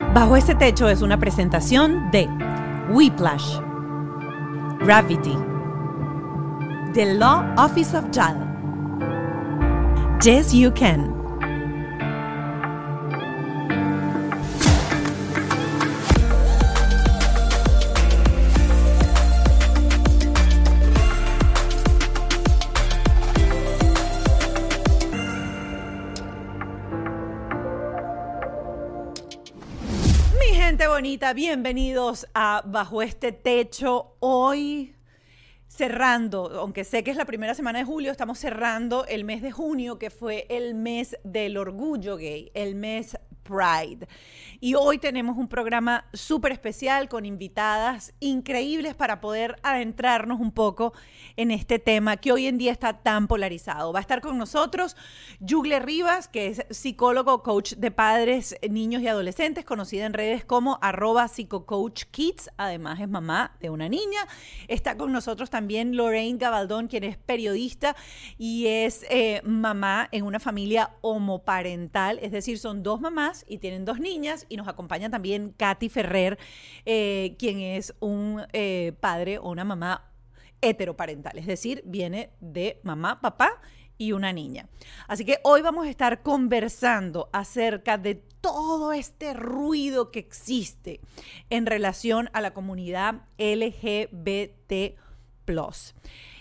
Bajo este techo es una presentación de Whiplash, Gravity, The Law Office of JAL, Yes You Can. Bonita, bienvenidos a Bajo este techo. Hoy cerrando, aunque sé que es la primera semana de julio, estamos cerrando el mes de junio, que fue el mes del orgullo gay, el mes Pride. Y hoy tenemos un programa súper especial con invitadas increíbles para poder adentrarnos un poco en este tema que hoy en día está tan polarizado. Va a estar con nosotros Yugle Rivas, que es psicólogo, coach de padres, niños y adolescentes, conocida en redes como arroba psicocoachkids. Además es mamá de una niña. Está con nosotros también Lorraine Gabaldón, quien es periodista y es eh, mamá en una familia homoparental, es decir, son dos mamás y tienen dos niñas y nos acompaña también Katy Ferrer, eh, quien es un eh, padre o una mamá heteroparental, es decir, viene de mamá, papá y una niña. Así que hoy vamos a estar conversando acerca de todo este ruido que existe en relación a la comunidad LGBT.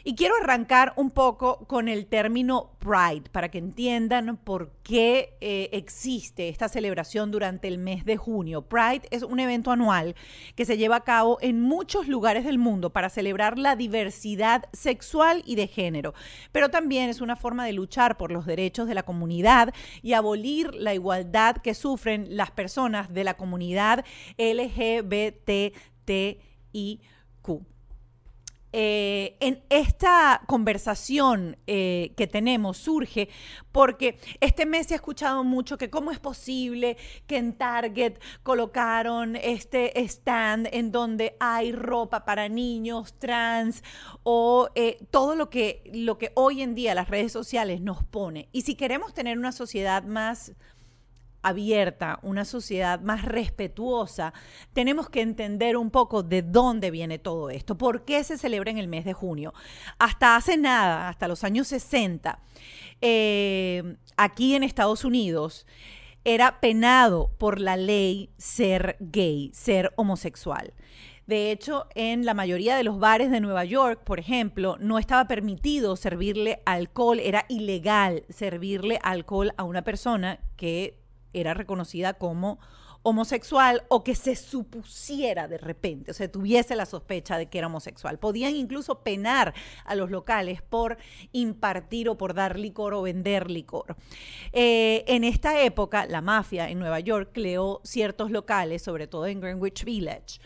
Y quiero arrancar un poco con el término Pride para que entiendan por qué eh, existe esta celebración durante el mes de junio. Pride es un evento anual que se lleva a cabo en muchos lugares del mundo para celebrar la diversidad sexual y de género, pero también es una forma de luchar por los derechos de la comunidad y abolir la igualdad que sufren las personas de la comunidad LGBTIQ. Eh, en esta conversación eh, que tenemos surge porque este mes se ha escuchado mucho que cómo es posible que en Target colocaron este stand en donde hay ropa para niños trans o eh, todo lo que, lo que hoy en día las redes sociales nos pone. Y si queremos tener una sociedad más abierta, una sociedad más respetuosa, tenemos que entender un poco de dónde viene todo esto, por qué se celebra en el mes de junio. Hasta hace nada, hasta los años 60, eh, aquí en Estados Unidos, era penado por la ley ser gay, ser homosexual. De hecho, en la mayoría de los bares de Nueva York, por ejemplo, no estaba permitido servirle alcohol, era ilegal servirle alcohol a una persona que era reconocida como homosexual o que se supusiera de repente, o sea, tuviese la sospecha de que era homosexual. Podían incluso penar a los locales por impartir o por dar licor o vender licor. Eh, en esta época, la mafia en Nueva York creó ciertos locales, sobre todo en Greenwich Village,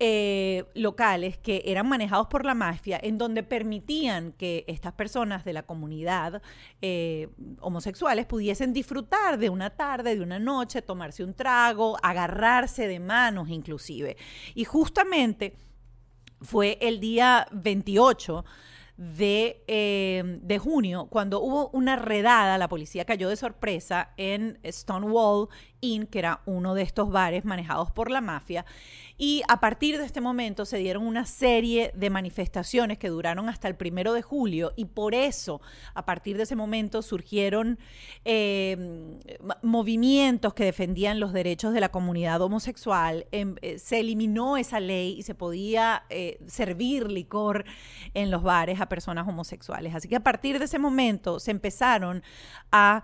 eh, locales que eran manejados por la mafia, en donde permitían que estas personas de la comunidad eh, homosexuales pudiesen disfrutar de una tarde, de una noche, tomarse un trago, agarrarse de manos inclusive. Y justamente fue el día 28 de, eh, de, junio, cuando hubo una redada, la policía cayó de sorpresa en Stonewall Inn, que era uno de estos bares manejados por la mafia. Y a partir de este momento se dieron una serie de manifestaciones que duraron hasta el primero de julio y por eso a partir de ese momento surgieron eh, movimientos que defendían los derechos de la comunidad homosexual. Em, eh, se eliminó esa ley y se podía eh, servir licor en los bares a personas homosexuales. Así que a partir de ese momento se empezaron a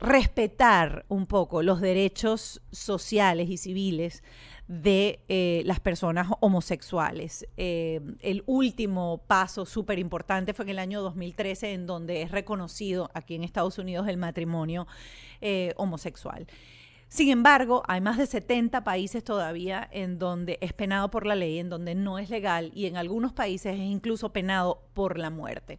respetar un poco los derechos sociales y civiles de eh, las personas homosexuales. Eh, el último paso súper importante fue en el año 2013, en donde es reconocido aquí en Estados Unidos el matrimonio eh, homosexual. Sin embargo, hay más de 70 países todavía en donde es penado por la ley, en donde no es legal y en algunos países es incluso penado por la muerte.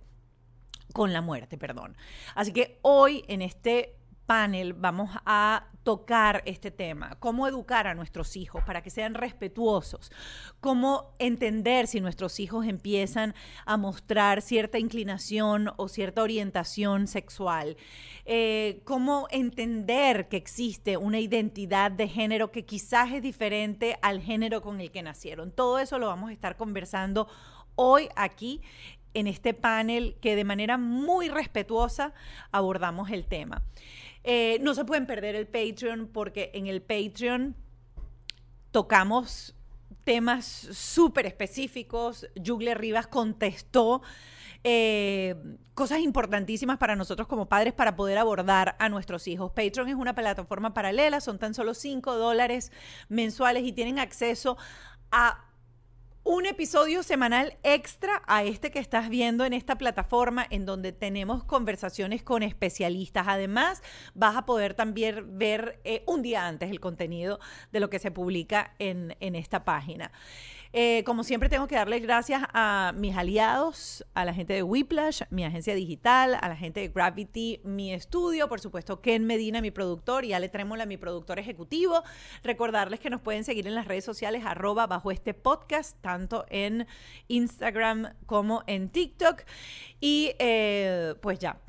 Con la muerte, perdón. Así que hoy en este panel vamos a tocar este tema, cómo educar a nuestros hijos para que sean respetuosos, cómo entender si nuestros hijos empiezan a mostrar cierta inclinación o cierta orientación sexual, eh, cómo entender que existe una identidad de género que quizás es diferente al género con el que nacieron. Todo eso lo vamos a estar conversando hoy aquí en este panel que de manera muy respetuosa abordamos el tema. Eh, no se pueden perder el Patreon porque en el Patreon tocamos temas súper específicos. Jugle Rivas contestó eh, cosas importantísimas para nosotros como padres para poder abordar a nuestros hijos. Patreon es una plataforma paralela, son tan solo 5 dólares mensuales y tienen acceso a un episodio semanal extra a este que estás viendo en esta plataforma en donde tenemos conversaciones con especialistas. Además, vas a poder también ver eh, un día antes el contenido de lo que se publica en, en esta página. Eh, como siempre, tengo que darle gracias a mis aliados, a la gente de Whiplash, mi agencia digital, a la gente de Gravity, mi estudio, por supuesto, Ken Medina, mi productor, y Ale Trémola, mi productor ejecutivo. Recordarles que nos pueden seguir en las redes sociales, arroba bajo este podcast, tanto en Instagram como en TikTok. Y eh, pues ya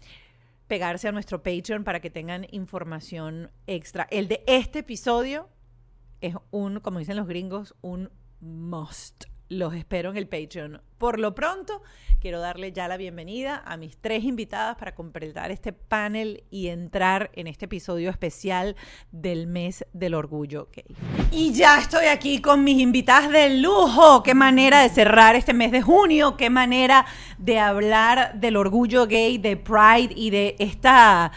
pegarse a nuestro Patreon para que tengan información extra. El de este episodio es un, como dicen los gringos, un must. Los espero en el Patreon. Por lo pronto, quiero darle ya la bienvenida a mis tres invitadas para completar este panel y entrar en este episodio especial del mes del orgullo gay. Y ya estoy aquí con mis invitadas de lujo. Qué manera de cerrar este mes de junio, qué manera de hablar del orgullo gay, de Pride y de esta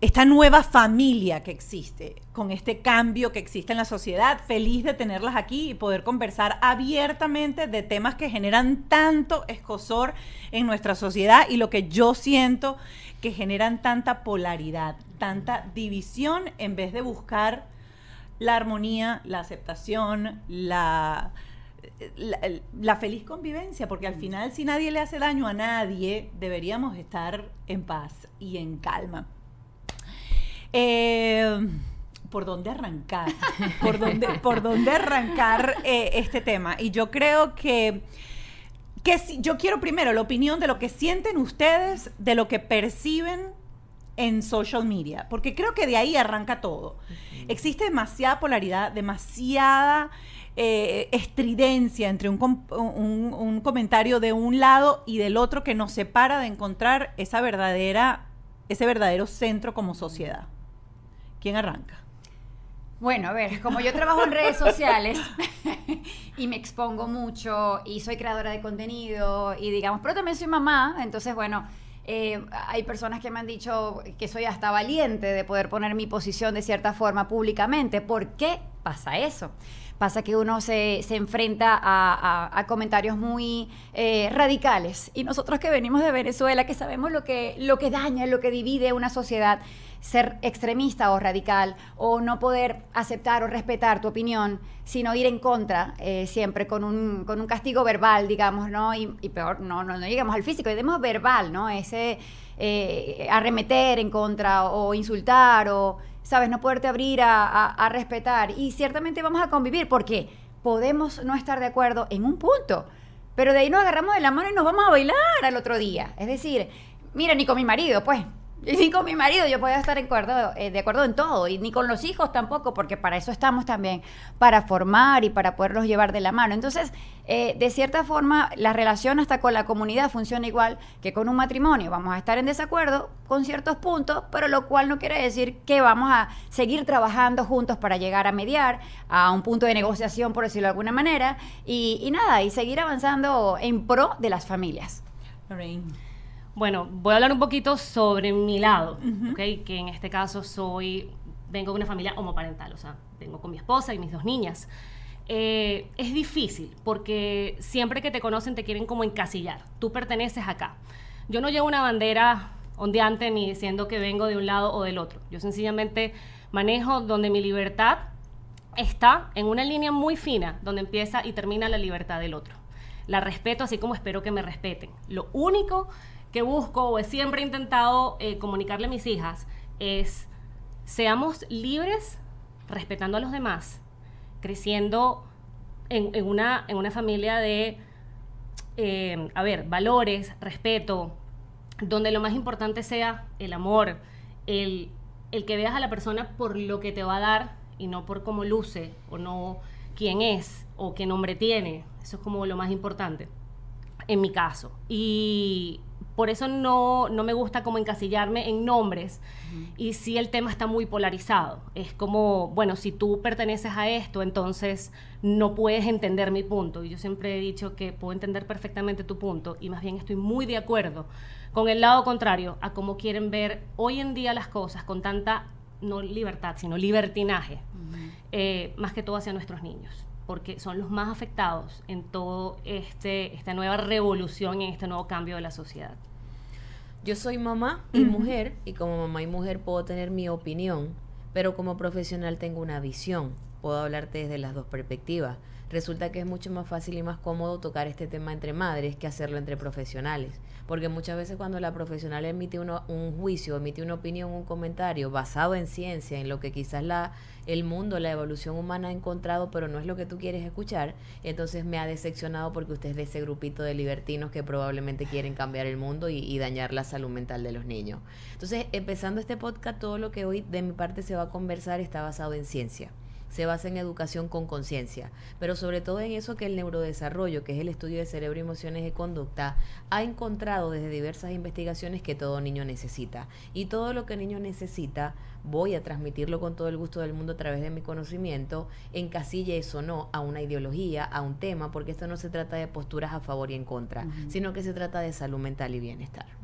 esta nueva familia que existe, con este cambio que existe en la sociedad. Feliz de tenerlas aquí y poder conversar abiertamente de temas que generan tanto escosor en nuestra sociedad y lo que yo siento que generan tanta polaridad, tanta división en vez de buscar la armonía, la aceptación, la, la, feliz convivencia, porque al final si nadie le hace daño a nadie, deberíamos estar en paz y en calma. Eh, ¿Por dónde arrancar? ¿Por dónde, por dónde arrancar eh, este tema? Y yo creo que, que si, yo quiero primero la opinión de lo que sienten ustedes, de lo que perciben en social media, porque creo que de ahí arranca todo. Existe demasiada polaridad, demasiada eh, estridencia entre un, un, comentario de un lado y del otro que nos separa de encontrar esa verdadera, ese verdadero centro como sociedad. ¿Quién arranca? Bueno, a ver, como yo trabajo en redes sociales y me expongo mucho y soy creadora de contenido y digamos, pero también soy mamá, entonces bueno, eh, hay personas que me han dicho que soy hasta valiente de poder poner mi posición de cierta forma públicamente. ¿Por qué pasa eso? Pasa que uno se, enfrenta a, comentarios muy eh, radicales y nosotros que venimos de Venezuela, que sabemos lo que, lo que daña, lo que divide una sociedad, ser extremista o radical o no poder aceptar o respetar tu opinión, sino ir en contra eh, siempre con un, con un castigo verbal, digamos, ¿no? Y, peor, no, no, no llegamos al físico, digamos verbal, ¿no? Ese eh, arremeter en contra o insultar o, ¿sabes? No poderte abrir a, a respetar. Y ciertamente vamos a convivir porque podemos no estar de acuerdo en un punto. Pero de ahí nos agarramos de la mano y nos vamos a bailar al otro día. Es decir, mira, ni con mi marido, pues, Y ni con mi marido yo puedo estar de acuerdo, eh, de acuerdo en todo, y ni con los hijos tampoco, porque para eso estamos también, para formar y para poderlos llevar de la mano. Entonces, eh, de cierta forma, la relación hasta con la comunidad funciona igual que con un matrimonio. Vamos a estar en desacuerdo con ciertos puntos, pero lo cual no quiere decir que vamos a seguir trabajando juntos para llegar a mediar a un punto de negociación, por decirlo de alguna manera, y, nada, y seguir avanzando en pro de las familias. Bueno, voy a hablar un poquito sobre mi lado, ¿ok? Que en este caso soy, vengo de una familia homoparental, o sea, vengo con mi esposa y mis dos niñas. Eh, es difícil porque siempre que te conocen te quieren como encasillar. Tú perteneces acá. Yo no llevo una bandera ondeante ni diciendo que vengo de un lado o del otro. Yo sencillamente manejo donde mi libertad está en una línea muy fina, donde empieza y termina la libertad del otro. La respeto así como espero que me respeten. Lo único que busco o he siempre intentado eh, comunicarle a mis hijas es seamos libres respetando a los demás, creciendo en, en una, en una familia de, eh, a ver, valores, respeto, donde lo más importante sea el amor, el, el que veas a la persona por lo que te va a dar y no por cómo luce o no quién es o qué nombre tiene. Eso es como lo más importante en mi caso. Y por eso no, no me gusta como encasillarme en nombres. Y sí el tema está muy polarizado. Es como, bueno, si tú perteneces a esto, entonces no puedes entender mi punto. Y yo siempre he dicho que puedo entender perfectamente tu punto y más bien estoy muy de acuerdo con el lado contrario a cómo quieren ver hoy en día las cosas con tanta, no libertad, sino libertinaje, eh, más que todo hacia nuestros niños porque son los más afectados en todo este esta nueva revolución y en este nuevo cambio de la sociedad. Yo soy mamá y mujer y como mamá y mujer puedo tener mi opinión, pero como profesional tengo una visión. Puedo hablarte desde las dos perspectivas. Resulta que es mucho más fácil y más cómodo tocar este tema entre madres que hacerlo entre profesionales. Porque muchas veces cuando la profesional emite un juicio, emite una opinión, un comentario basado en ciencia, en lo que quizás la, el mundo, la evolución humana ha encontrado, pero no es lo que tú quieres escuchar, entonces me ha decepcionado porque usted es de ese grupito de libertinos que probablemente quieren cambiar el mundo y, y dañar la salud mental de los niños. Entonces, empezando este podcast, todo lo que hoy de mi parte se va a conversar está basado en ciencia se basa en educación con conciencia, pero sobre todo en eso que el neurodesarrollo, que es el estudio de cerebro, emociones y conducta, ha encontrado desde diversas investigaciones que todo niño necesita. Y todo lo que el niño necesita, voy a transmitirlo con todo el gusto del mundo a través de mi conocimiento, encasille eso no a una ideología, a un tema, porque esto no se trata de posturas a favor y en contra, sino que se trata de salud mental y bienestar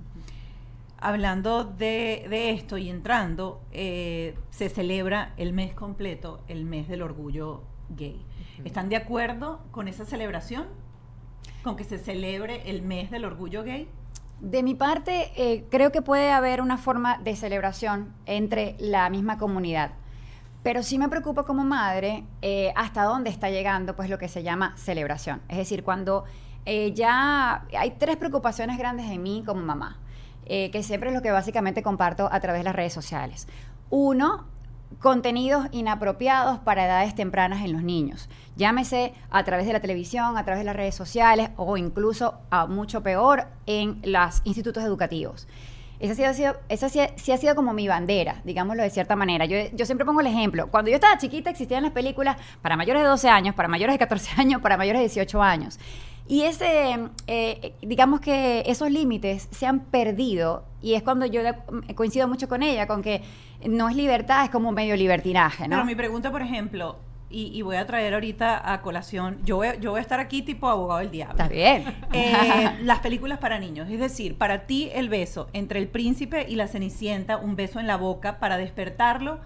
hablando de, de, esto y entrando, eh, se celebra el mes completo, el mes del orgullo gay. ¿Están de acuerdo con esa celebración? ¿Con que se celebre el mes del orgullo gay? De mi parte, eh, creo que puede haber una forma de celebración entre la misma comunidad. Pero sí me preocupa como madre eh, hasta dónde está llegando pues lo que se llama celebración. Es decir, cuando eh, ya hay tres preocupaciones grandes en mí como mamá. Eh, que siempre es lo que básicamente comparto a través de las redes sociales. Uno, contenidos inapropiados para edades tempranas en los niños. Llámese a través de la televisión, a través de las redes sociales o incluso, a mucho peor, en los institutos educativos. Esa, ha sido, esa sí, sí, ha sido como mi bandera, digámoslo de cierta manera. Yo, yo, siempre pongo el ejemplo. Cuando yo estaba chiquita existían las películas para mayores de 12 años, para mayores de 14 años, para mayores de 18 años. Y ese, eh, digamos que esos límites se han perdido y es cuando yo coincido mucho con ella, con que no es libertad, es como medio libertinaje, ¿no? Pero mi pregunta, por ejemplo, y, voy a traer ahorita a colación, yo voy, yo voy a estar aquí tipo abogado del diablo. Está bien. Eh, las películas para niños, es decir, para ti el beso entre el príncipe y la cenicienta, un beso en la boca para despertarlo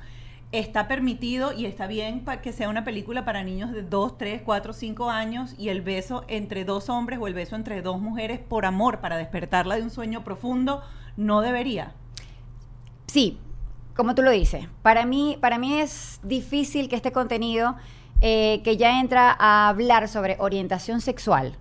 está permitido y está bien que sea una película para niños de 2, 3, 4, 5 años y el beso entre dos hombres o el beso entre dos mujeres por amor, para despertarla de un sueño profundo, no debería. Sí, como tú lo dices, para mí, para mí es difícil que este contenido eh, que ya entra a hablar sobre orientación sexual,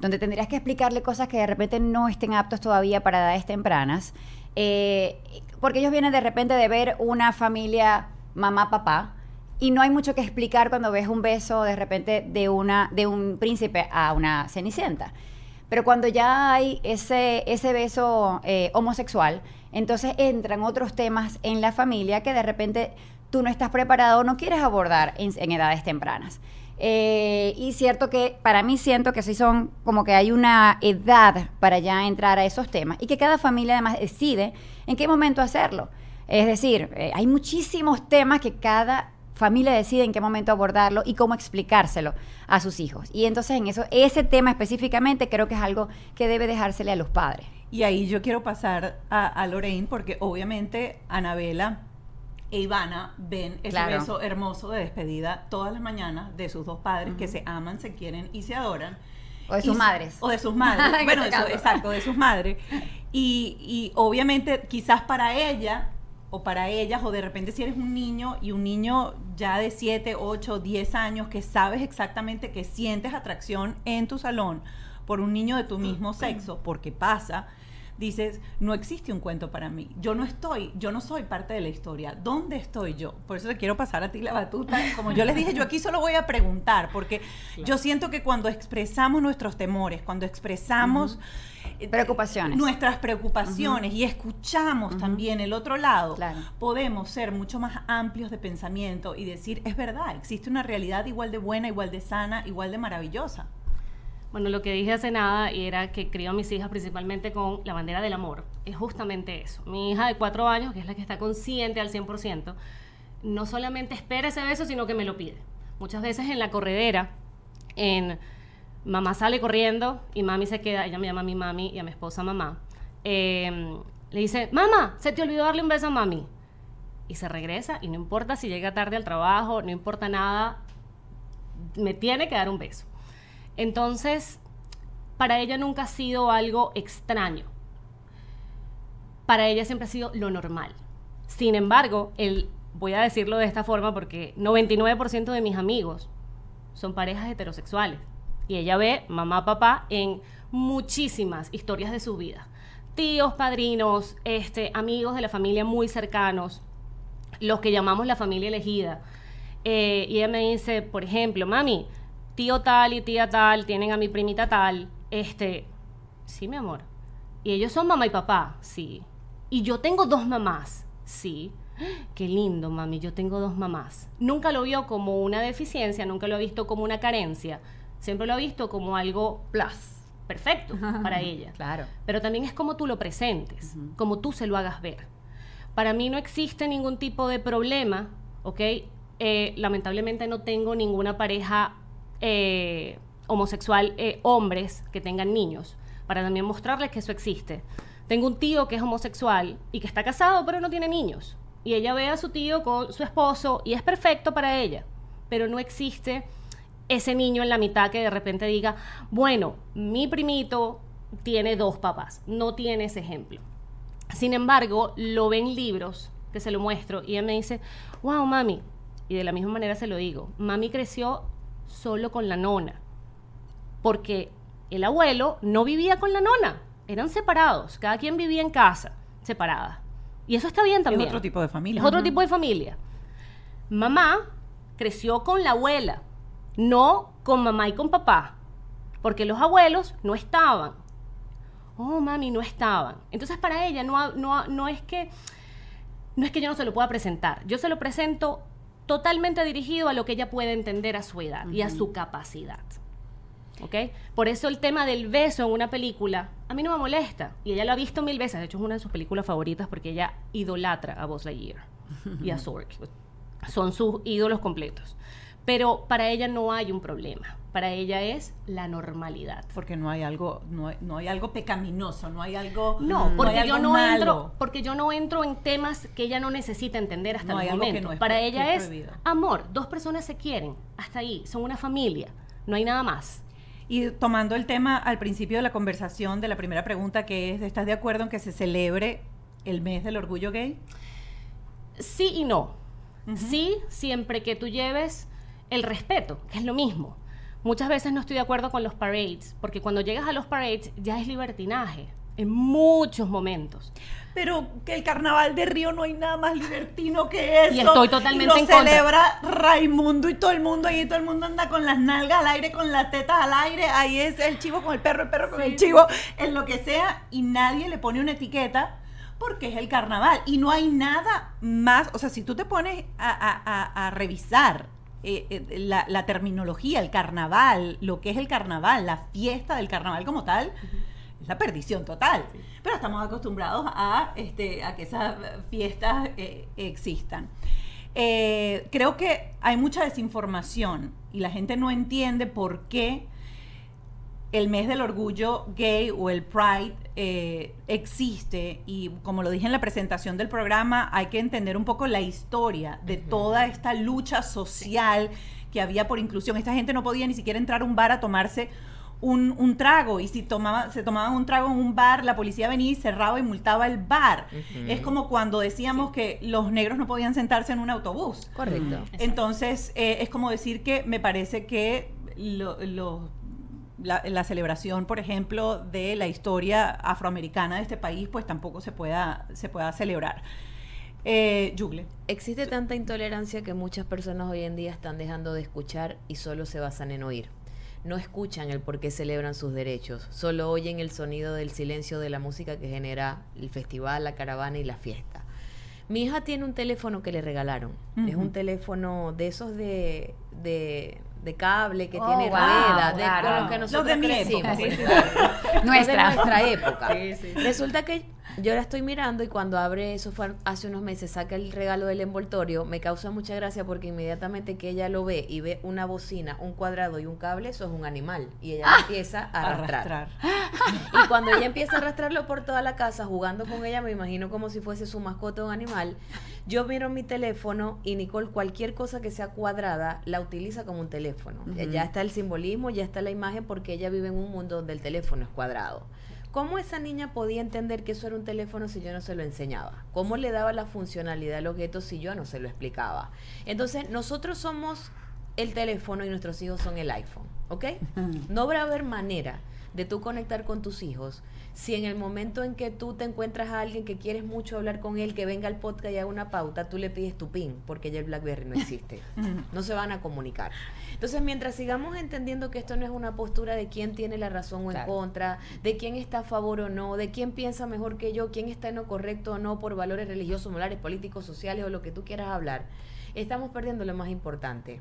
donde tendrías que explicarle cosas que de repente no estén aptos todavía para edades tempranas, eh, porque ellos vienen de repente de ver una familia mamá, papá. Y no hay mucho que explicar cuando ves un beso de repente de, una, de un príncipe a una cenicienta. Pero cuando ya hay ese, ese beso eh, homosexual, entonces entran otros temas en la familia que de repente tú no estás preparado o no quieres abordar en, edades tempranas. Eh, y cierto que para mí siento que sí son como que hay una edad para ya entrar a esos temas y que cada familia además decide en qué momento hacerlo. Es decir, eh, hay muchísimos temas que cada familia decide en qué momento abordarlo y cómo explicárselo a sus hijos. Y entonces en eso, ese tema específicamente creo que es algo que debe dejársele a los padres. Y ahí yo quiero pasar a, a Lorraine porque obviamente Anabela e Ivana ven ese Claro. beso hermoso de despedida todas las mañanas de sus dos padres que se aman, se quieren y se adoran. O de sus madres. O de sus madres. En bueno, exacto, de sus madres. Y, y obviamente quizás para ella o para ellas, o de repente si eres un niño y un niño ya de 7, 8, 10 años que sabes exactamente que sientes atracción en tu salón por un niño de tu mismo sexo, porque pasa, dices, no existe un cuento para mí. Yo no estoy, yo no soy parte de la historia. ¿Dónde estoy yo? Por eso te quiero pasar a ti la batuta. Como yo les dije, yo aquí solo voy a preguntar, porque yo siento que cuando expresamos nuestros temores, cuando expresamos Preocupaciones. nuestras preocupaciones y escuchamos también el otro lado, Claro. podemos ser mucho más amplios de pensamiento y decir, es verdad, existe una realidad igual de buena, igual de sana, igual de maravillosa. Bueno, lo que dije hace nada y era que crío a mis hijas principalmente con la bandera del amor. Es justamente eso. Mi hija de cuatro años, que es la que está consciente al 100%, no solamente espera ese beso, sino que me lo pide. Muchas veces en la corredera, en mamá sale corriendo y mami se queda, ella me llama a mi mami y a mi esposa mamá, eh, le dice, mamá, se te olvidó darle un beso a mami. Y se regresa y no importa si llega tarde al trabajo, no importa nada, me tiene que dar un beso. Entonces, para ella nunca ha sido algo extraño. Para ella siempre ha sido lo normal. Sin embargo, el, voy a decirlo de esta forma porque 99% de mis amigos son parejas heterosexuales. Y ella ve mamá, papá en muchísimas historias de su vida. Tíos, padrinos, este, amigos de la familia muy cercanos, los que llamamos la familia elegida. Eh, y ella me dice, por ejemplo, mami, tío tal y tía tal tienen a mi primita tal. Este, sí, mi amor. Y ellos son mamá y papá, sí. Y yo tengo dos mamás, sí. Qué lindo, mami, yo tengo dos mamás. Nunca lo vio como una deficiencia, nunca lo ha visto como una carencia. Siempre lo ha visto como algo Plus. perfecto para ella. Claro. Pero también es como tú lo presentes, como tú se lo hagas ver. Para mí no existe ningún tipo de problema, ¿ok? Eh, lamentablemente no tengo ninguna pareja eh, homosexual, eh, hombres que tengan niños, para también mostrarles que eso existe. Tengo un tío que es homosexual y que está casado, pero no tiene niños. Y ella ve a su tío con su esposo y es perfecto para ella, pero no existe ese niño en la mitad que de repente diga, bueno, mi primito tiene dos papás, no tiene ese ejemplo. Sin embargo, lo ve en libros que se lo muestro y ella me dice, wow, mami, y de la misma manera se lo digo, mami creció solo con la nona, porque el abuelo no vivía con la nona, eran separados, cada quien vivía en casa, separada. Y eso está bien también. Es otro tipo de familia. Es otro tipo de familia. Mamá creció con la abuela, no con mamá y con papá, porque los abuelos no estaban. Oh, mami, no estaban. Entonces para ella no, no, no es que no es que yo no se lo pueda presentar. Yo se lo presento totalmente dirigido a lo que ella puede entender a su edad y a su capacidad. ¿Ok? Por eso el tema del beso en una película a mí no me molesta. Y ella lo ha visto mil veces. De hecho, es una de sus películas favoritas porque ella idolatra a Buzz Lightyear y a Zork. Son sus ídolos completos. Pero para ella no hay un problema. Para ella es la normalidad. Porque no hay algo, no hay, no hay algo pecaminoso, no hay algo. No, porque hay yo no malo. entro, porque yo no entro en temas que ella no necesita entender hasta No el momento. es Para ella es amor, dos personas se quieren, hasta ahí, son una familia, no hay nada más. Y tomando el tema al principio de la conversación, de la primera pregunta, que es, ¿estás de acuerdo en que se celebre el mes del orgullo gay? Sí y no. Sí, siempre que tú lleves el respeto, que es lo mismo. Muchas veces no estoy de acuerdo con los parades, porque cuando llegas a los parades ya es libertinaje. en muchos momentos. Pero que el carnaval de Río no hay nada más libertino que eso. Y estoy totalmente lo en contra. celebra Raimundo y todo el mundo ahí, todo el mundo anda con las nalgas al aire, con las tetas al aire. Ahí es el chivo con el perro, el perro con el chivo, en lo que sea. Y nadie le pone una etiqueta porque es el carnaval. Y no hay nada más. O sea, si tú te pones a, a- a- a revisar eh, eh, la, la terminología, el carnaval, lo que es el carnaval, la fiesta del carnaval como tal, es la perdición total. Pero estamos acostumbrados a, este, a que esas fiestas eh, existan. Creo que hay mucha desinformación y la gente no entiende por qué el mes del orgullo gay o el Pride eh, existe y como lo dije en la presentación del programa, hay que entender un poco la historia de toda esta lucha social que había por inclusión. Esta gente no podía ni siquiera entrar a un bar a tomarse un, un trago y si tomaba, se tomaban un trago en un bar, la policía venía y cerraba y multaba el bar. Es como cuando decíamos que los negros no podían sentarse en un autobús. Correcto. Entonces, eh, es como decir que me parece que lo- lo- la, la celebración, por ejemplo, de la historia afroamericana de este país, pues tampoco se pueda, se pueda celebrar. Eh, Yugle. Existe tanta intolerancia que muchas personas hoy en día están dejando de escuchar y solo se basan en oír. No escuchan el por qué celebran sus derechos, solo oyen el sonido del silencio de la música que genera el festival, la caravana y la fiesta. Mi hija tiene un teléfono que le regalaron. Es un teléfono de esos de, de, de cable que Oh, tiene wow, ruedas, de, claro. con los que Los nosotros mi pues. Nuestra. de nuestra época. Resulta que yo la estoy mirando y cuando abre eso fue hace unos meses, saca el regalo del envoltorio, me causa mucha gracia porque inmediatamente que ella lo ve y ve una bocina, un cuadrado y un cable, eso es un animal. Y ella lo empieza a arrastrar. Y cuando ella empieza a arrastrarlo por toda la casa, jugando con ella, me imagino como si fuese su mascota o un animal. Yo miro mi teléfono y Nicole, cualquier cosa que sea cuadrada, la utiliza como un teléfono. Ya- Ya está el simbolismo, ya está la imagen, porque ella vive en un mundo donde el teléfono es cuadrado. ¿Cómo esa niña podía entender que eso era un teléfono si yo no se lo enseñaba? ¿Cómo le daba la funcionalidad al objeto si yo no se lo explicaba? Entonces, nosotros somos el teléfono y nuestros hijos son el iPhone, ¿ok? No va a haber manera de tú conectar con tus hijos si en el momento en que tú te encuentras a alguien que quieres mucho hablar con él, que venga al podcast y haga una pauta, tú le pides tu pin, porque ya el BlackBerry no existe. no se van a comunicar. Entonces, mientras sigamos entendiendo que esto no es una postura de quién tiene la razón o en contra, de quién está a favor o no, de quién piensa mejor que yo, quién está en lo correcto o no por valores religiosos, morales, políticos, sociales o lo que tú quieras hablar, estamos perdiendo lo más importante,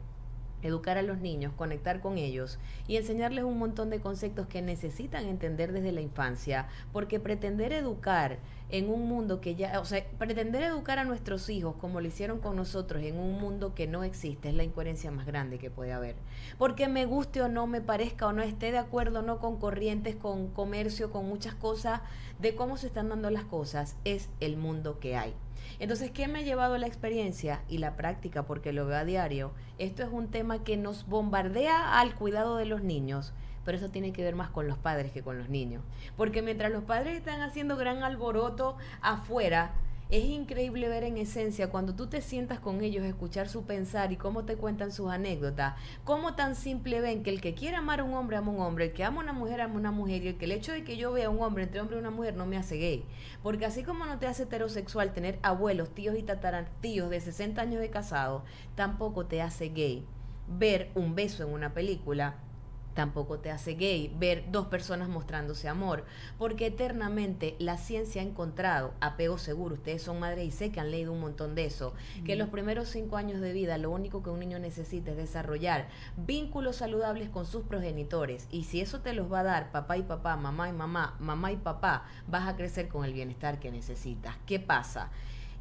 educar a los niños, conectar con ellos y enseñarles un montón de conceptos que necesitan entender desde la infancia, porque pretender educar en un mundo que ya, o sea, pretender educar a nuestros hijos como lo hicieron con nosotros en un mundo que no existe es la incoherencia más grande que puede haber. Porque me guste o no, me parezca o no, esté de acuerdo no con corrientes, con comercio, con muchas cosas, de cómo se están dando las cosas, es el mundo que hay. Entonces, ¿qué me ha llevado la experiencia y la práctica? Porque lo veo a diario. Esto es un tema que nos bombardea al cuidado de los niños, pero eso tiene que ver más con los padres que con los niños. Porque mientras los padres están haciendo gran alboroto afuera, es increíble ver en esencia cuando tú te sientas con ellos, escuchar su pensar y cómo te cuentan sus anécdotas, cómo tan simple ven que el que quiere amar a un hombre ama a un hombre, el que ama a una mujer ama a una mujer y el que el hecho de que yo vea un hombre entre hombre y una mujer no me hace gay. Porque así como no te hace heterosexual tener abuelos, tíos y tataratíos de 60 años de casado, tampoco te hace gay ver un beso en una película tampoco te hace gay ver dos personas mostrándose amor, porque eternamente la ciencia ha encontrado apego seguro. Ustedes son madres y sé que han leído un montón de eso, que los primeros cinco años de vida lo único que un niño necesita es desarrollar vínculos saludables con sus progenitores. Y si eso te los va a dar papá y papá, mamá y mamá, mamá y papá, vas a crecer con el bienestar que necesitas. ¿Qué pasa?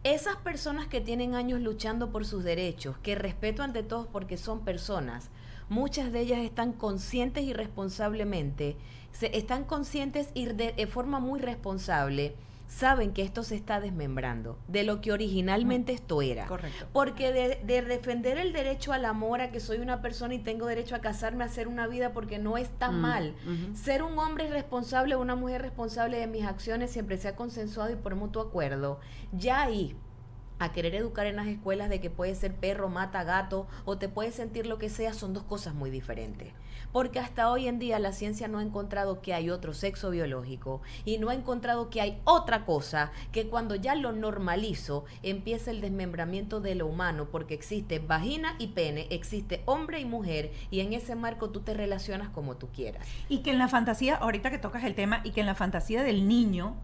Esas personas que tienen años luchando por sus derechos, que respeto ante todos porque son personas, muchas de ellas están conscientes y responsablemente, se, están conscientes y de, de forma muy responsable, saben que esto se está desmembrando de lo que originalmente esto era. Correcto. Porque de, de defender el derecho al amor, a que soy una persona y tengo derecho a casarme, a hacer una vida, porque no es tan mal. Ser un hombre responsable o una mujer responsable de mis acciones siempre se ha consensuado y por mutuo acuerdo. Ya ahí a querer educar en las escuelas de que puede ser perro, mata, gato o te puede sentir lo que sea, son dos cosas muy diferentes. Porque hasta hoy en día la ciencia no ha encontrado que hay otro sexo biológico y no ha encontrado que hay otra cosa que cuando ya lo normalizo empieza el desmembramiento de lo humano porque existe vagina y pene, existe hombre y mujer y en ese marco tú te relacionas como tú quieras. Y que en la fantasía, ahorita que tocas el tema, y que en la fantasía del niño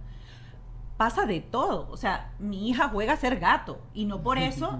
pasa de todo. O sea, mi hija juega a ser gato y no por eso.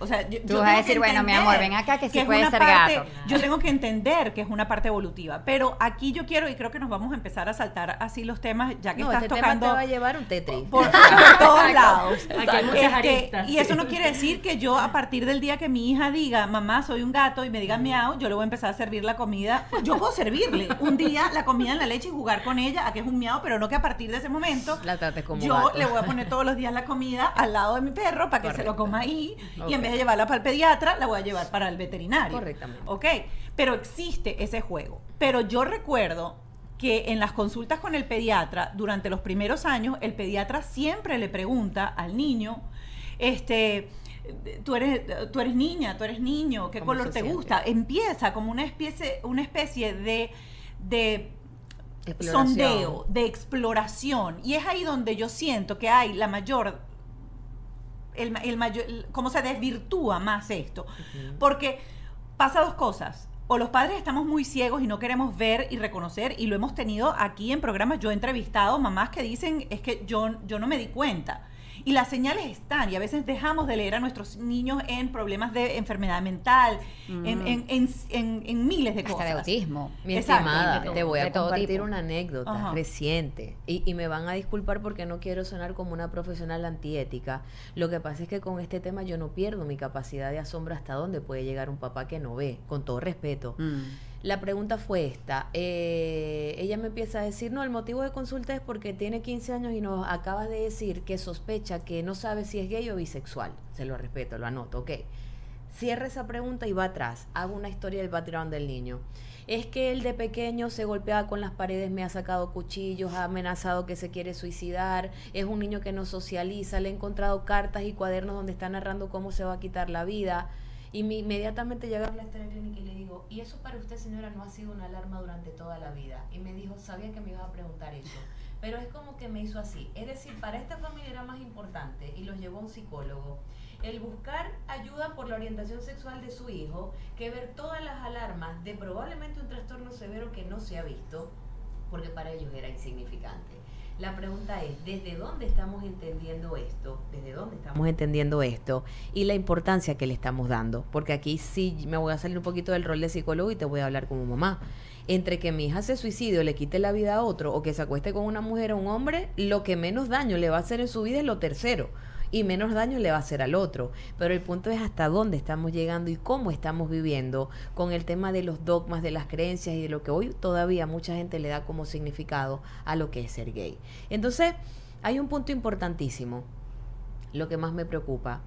O sea, yo, Tú yo vas a decir, bueno, mi amor, ven acá que sí puede ser parte- gato. Yo tengo que entender que es una parte evolutiva. Pero aquí yo quiero, y creo que nos vamos a empezar a saltar así los temas, ya que No, estás este tocando. tema te va a llevar un Tetris. por, por todos lados. Aquí hay muchas Este, aristas, y eso sí. no quiere decir que yo a partir del día que mi hija diga, mamá, soy un gato y me diga miau, yo le voy a empezar a servir la comida. Yo puedo servirle un día la comida en la leche y jugar con ella a que es un miau, pero no que a partir de ese momento La trates como yo gato. le voy a poner todos los días la comida al lado de mi perro para que se lo coma ahí y en vez de llevarla para el pediatra, la voy a llevar para el veterinario. Correctamente. Ok, pero existe ese juego. Pero yo recuerdo que en las consultas con el pediatra, durante los primeros años, el pediatra siempre le pregunta al niño, este, tú eres, tú eres niña, tú eres niño, ¿qué ¿Cómo color te siente? gusta? Empieza como una especie, una especie de, de sondeo, de exploración. Y es ahí donde yo siento que hay la mayor, el, el mayor, cómo se desvirtúa más esto. Porque pasa dos cosas. O los padres estamos muy ciegos y no queremos ver y reconocer, y lo hemos tenido aquí en programas. Yo he entrevistado mamás que dicen, es que yo, yo no me di cuenta. Y las señales están, y a veces dejamos de leer a nuestros niños en problemas de enfermedad mental, en, en, en- en- en miles de Hasta cosas. de autismo. Mi Exacto. estimada, te voy a compartir tipo. una anécdota Ajá. reciente y, y me van a disculpar porque no quiero sonar como una profesional antiética. Lo que pasa es que con este tema yo no pierdo mi capacidad de asombro hasta dónde puede llegar un papá que no ve, con todo respeto. Mm. La pregunta fue esta. eh, ella me empieza a decir, no, el motivo de consulta es porque tiene 15 años y nos acabas de decir que sospecha que no sabe si es gay o bisexual. Se lo respeto, lo anoto, ok. Cierra esa pregunta y va atrás. Hago una historia del background del niño. Es que él de pequeño se golpeaba con las paredes, me ha sacado cuchillos, ha amenazado que se quiere suicidar, es un niño que no socializa, le he encontrado cartas y cuadernos donde está narrando cómo se va a quitar la vida. Y mi- inmediatamente llegué a la historia clínica y le digo, ¿y eso para usted señora no ha sido una alarma durante toda la vida? Y me dijo, sabía que me ibas a preguntar eso. Pero es como que me hizo así. Es decir, para esta familia era más importante y los llevó a un psicólogo el buscar ayuda por la orientación sexual de su hijo que ver todas las alarmas de probablemente un trastorno severo que no se ha visto porque para ellos era insignificante. La pregunta es, ¿desde dónde estamos entendiendo esto? ¿Desde dónde estamos entendiendo esto? Y la importancia que le estamos dando. Porque aquí sí me voy a salir un poquito del rol de psicólogo y te voy a hablar como mamá. Entre que mi hija se suicide o le quite la vida a otro o que se acueste con una mujer o un hombre, lo que menos daño le va a hacer en su vida es lo tercero y menos daño le va a hacer al otro. Pero el punto es hasta dónde estamos llegando y cómo estamos viviendo con el tema de los dogmas, de las creencias y de lo que hoy todavía mucha gente le da como significado a lo que es ser gay. Entonces, hay un punto importantísimo, lo que más me preocupa.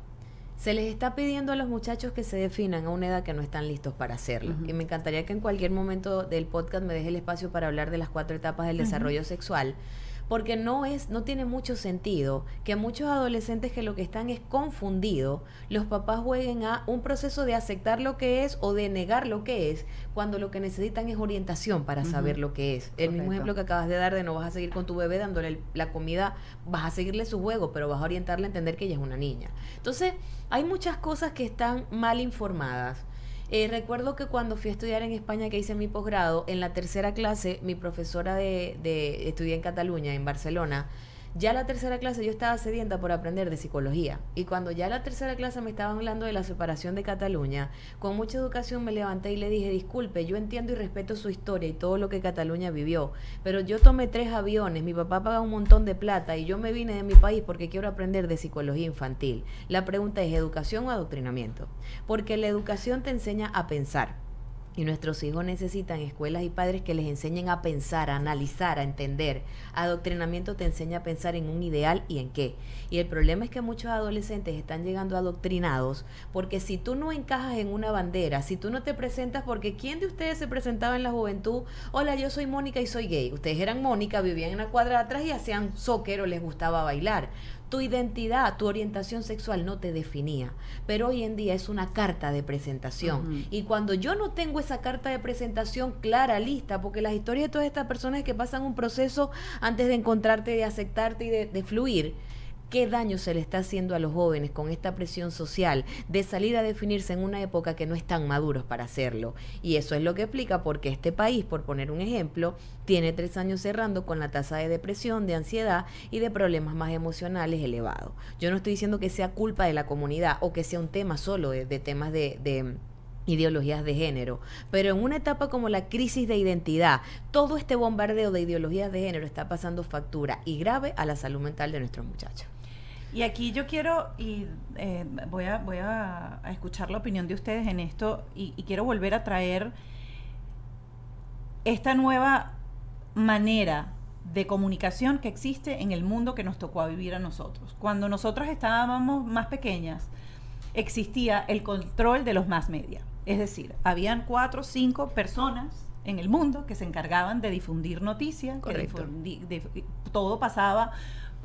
Se les está pidiendo a los muchachos que se definan a una edad que no están listos para hacerlo. Y me encantaría que en cualquier momento del podcast me deje el espacio para hablar de las cuatro etapas del desarrollo sexual, porque no es no tiene mucho sentido que muchos adolescentes que lo que están es confundidos los papás jueguen a un proceso de aceptar lo que es o de negar lo que es cuando lo que necesitan es orientación para saber lo que es. El mismo ejemplo que acabas de dar de no vas a seguir con tu bebé dándole el- la comida vas a seguirle su juego pero vas a orientarle a entender que ella es una niña. Entonces hay muchas cosas que están mal informadas eh, recuerdo que cuando fui a estudiar en España, que hice mi posgrado, en la tercera clase, mi profesora de, de estudié en Cataluña, en Barcelona, ya la tercera clase yo estaba sedienta por aprender de psicología. Y cuando ya la tercera clase me estaban hablando de la separación de Cataluña, con mucha educación me levanté y le dije, disculpe, yo entiendo y respeto su historia y todo lo que Cataluña vivió, pero yo tomé tres aviones, mi papá paga un montón de plata y yo me vine de mi país porque quiero aprender de psicología infantil. La pregunta es, ¿educación o adoctrinamiento? Porque la educación te enseña a pensar. Y nuestros hijos necesitan escuelas y padres que les enseñen a pensar, a analizar, a entender. Adoctrinamiento te enseña a pensar en un ideal y en qué. Y el problema es que muchos adolescentes están llegando adoctrinados porque si tú no encajas en una bandera, si tú no te presentas, porque ¿quién de ustedes se presentaba en la juventud? Hola, yo soy Mónica y soy gay. Ustedes eran Mónica, vivían en la cuadra de atrás y hacían soccer o les gustaba bailar. Tu identidad, tu orientación sexual no te definía, pero hoy en día es una carta de presentación. Y cuando yo no tengo esa carta de presentación clara, lista, porque las historias de todas estas personas que pasan un proceso antes de encontrarte, de aceptarte y de, de fluir, qué daño se le está haciendo a los jóvenes con esta presión social de salir a definirse en una época que no están maduros para hacerlo. Y eso es lo que explica porque este país, por poner un ejemplo, tiene tres años cerrando con la tasa de depresión, de ansiedad y de problemas más emocionales elevados. Yo no estoy diciendo que sea culpa de la comunidad o que sea un tema solo de, temas de, de ideologías de género. Pero en una etapa como la crisis de identidad, todo este bombardeo de ideologías de género está pasando factura y grave a la salud mental de nuestros muchachos. Y aquí yo quiero, y eh, voy, a, voy a, escuchar la opinión de ustedes en esto, y, y quiero volver a traer esta nueva manera de comunicación que existe en el mundo que nos tocó vivir a nosotros. Cuando nosotros estábamos más pequeñas, existía el control de los más media. Es decir, habían cuatro o cinco personas en el mundo que se encargaban de difundir noticias, que Correcto. difundi- de- todo pasaba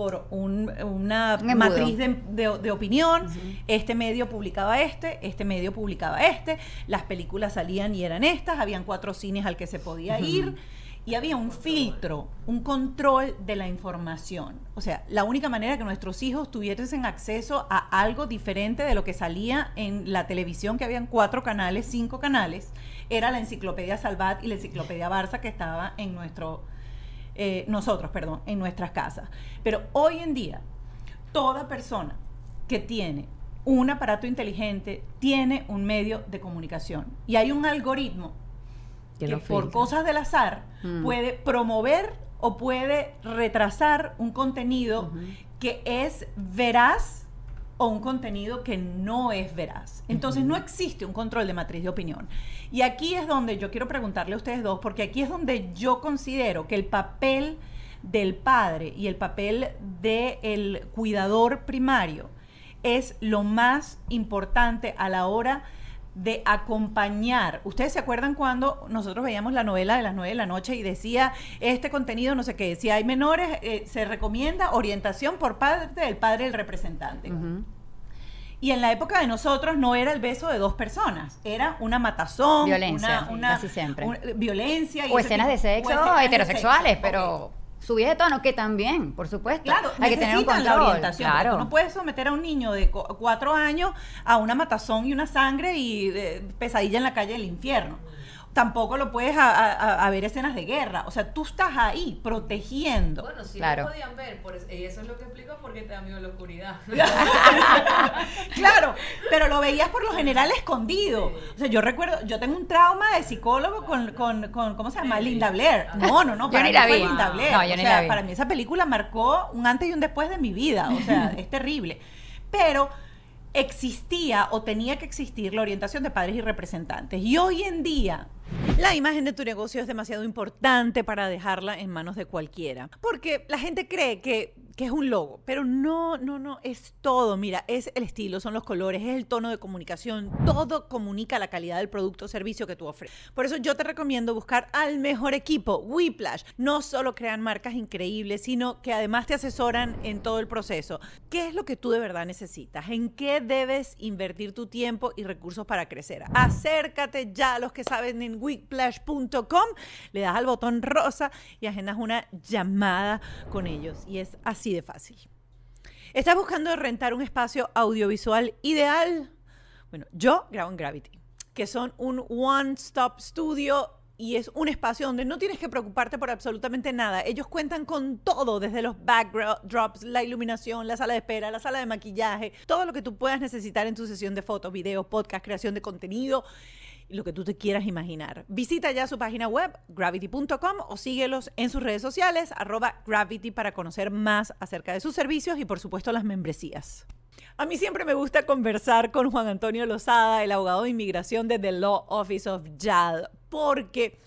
por un- una Un embudo. matriz de, de- de opinión, este medio publicaba este, este medio publicaba este, las películas salían y eran estas, habían cuatro cines al que se podía ir. Y había un filtro, un control de la información. O sea, la única manera que nuestros hijos tuviesen acceso a algo diferente de lo que salía en la televisión, que habían cuatro canales, cinco canales, era la enciclopedia Salvat y la enciclopedia Barça que estaba en nuestro, eh, nosotros, perdón, en nuestras casas. Pero hoy en día, toda persona que tiene un aparato inteligente tiene un medio de comunicación y hay un algoritmo Que por cosas del azar Mm. puede promover o puede retrasar un contenido que es veraz o un contenido que no es veraz. Entonces no existe un control de matriz de opinión. Y aquí es donde yo quiero preguntarle a ustedes dos, porque aquí es donde yo considero que el papel del padre y el papel del cuidador primario es lo más importante a la hora de acompañar. ¿Ustedes se acuerdan cuando nosotros veíamos la novela de las 9 de la noche y decía este contenido, no sé qué, si hay menores, eh, se recomienda orientación por parte del padre del representante? Y en la época de nosotros no era el beso de dos personas, era una matazón, Violencia, una, una- casi siempre. violencia. y O escenas de o sexo de heterosexuales, sexo, pero. Subidas de tono que también, por supuesto. Claro, hay que tener un control. la orientación. Claro. Tú no puedes someter a un niño de cu- cuatro años a una matazón y una sangre y eh, pesadilla en la calle del infierno. Tampoco lo puedes a, a- a- a ver escenas de guerra. O sea, tú estás ahí protegiendo. Bueno, sí Claro. lo podían ver, por eso, y eso es lo que explico porque te da miedo la oscuridad. claro, pero lo veías por lo general escondido. O sea, yo recuerdo, yo tengo un trauma de psicólogo con, con, con ¿cómo se llama? Linda Blair. No, no, no, Yo para ni mí la fue vi. Linda Blair. No, yo o ni sea, la vi. para mí esa película marcó un antes y un después de mi vida. O sea, es terrible. Pero existía o tenía que existir la orientación de padres y representantes. Y hoy en día, la imagen de tu negocio es demasiado importante para dejarla en manos de cualquiera. Porque la gente cree que, que es un logo, pero no, no, no, es todo. Mira, es el estilo, son los colores, es el tono de comunicación. Todo comunica la calidad del producto o servicio que tú ofreces. Por eso yo te recomiendo buscar al mejor equipo, Whiplash. No solo crean marcas increíbles, sino que además te asesoran en todo el proceso. ¿Qué es lo que tú de verdad necesitas? ¿En qué debes invertir tu tiempo y recursos para crecer? Acércate ya a los que saben en whiplash.com, le das al botón rosa y agendas una llamada con ellos. Y es así de fácil. ¿Estás buscando rentar un espacio audiovisual ideal? Bueno, yo grabo en Gravity, que son un one-stop studio y es un espacio donde no tienes que preocuparte por absolutamente nada. Ellos cuentan con todo, desde los backdrops, la iluminación, la sala de espera, la sala de maquillaje, todo lo que tú puedas necesitar en tu sesión de fotos, videos, podcast, creación de contenido lo que tú te quieras imaginar. Visita ya su página web, gravity.com, o síguelos en sus redes sociales, arroba gravity, para conocer más acerca de sus servicios y, por supuesto, las membresías. A mí siempre me gusta conversar con Juan Antonio Lozada, el abogado de inmigración de The Law Office of JAD, porque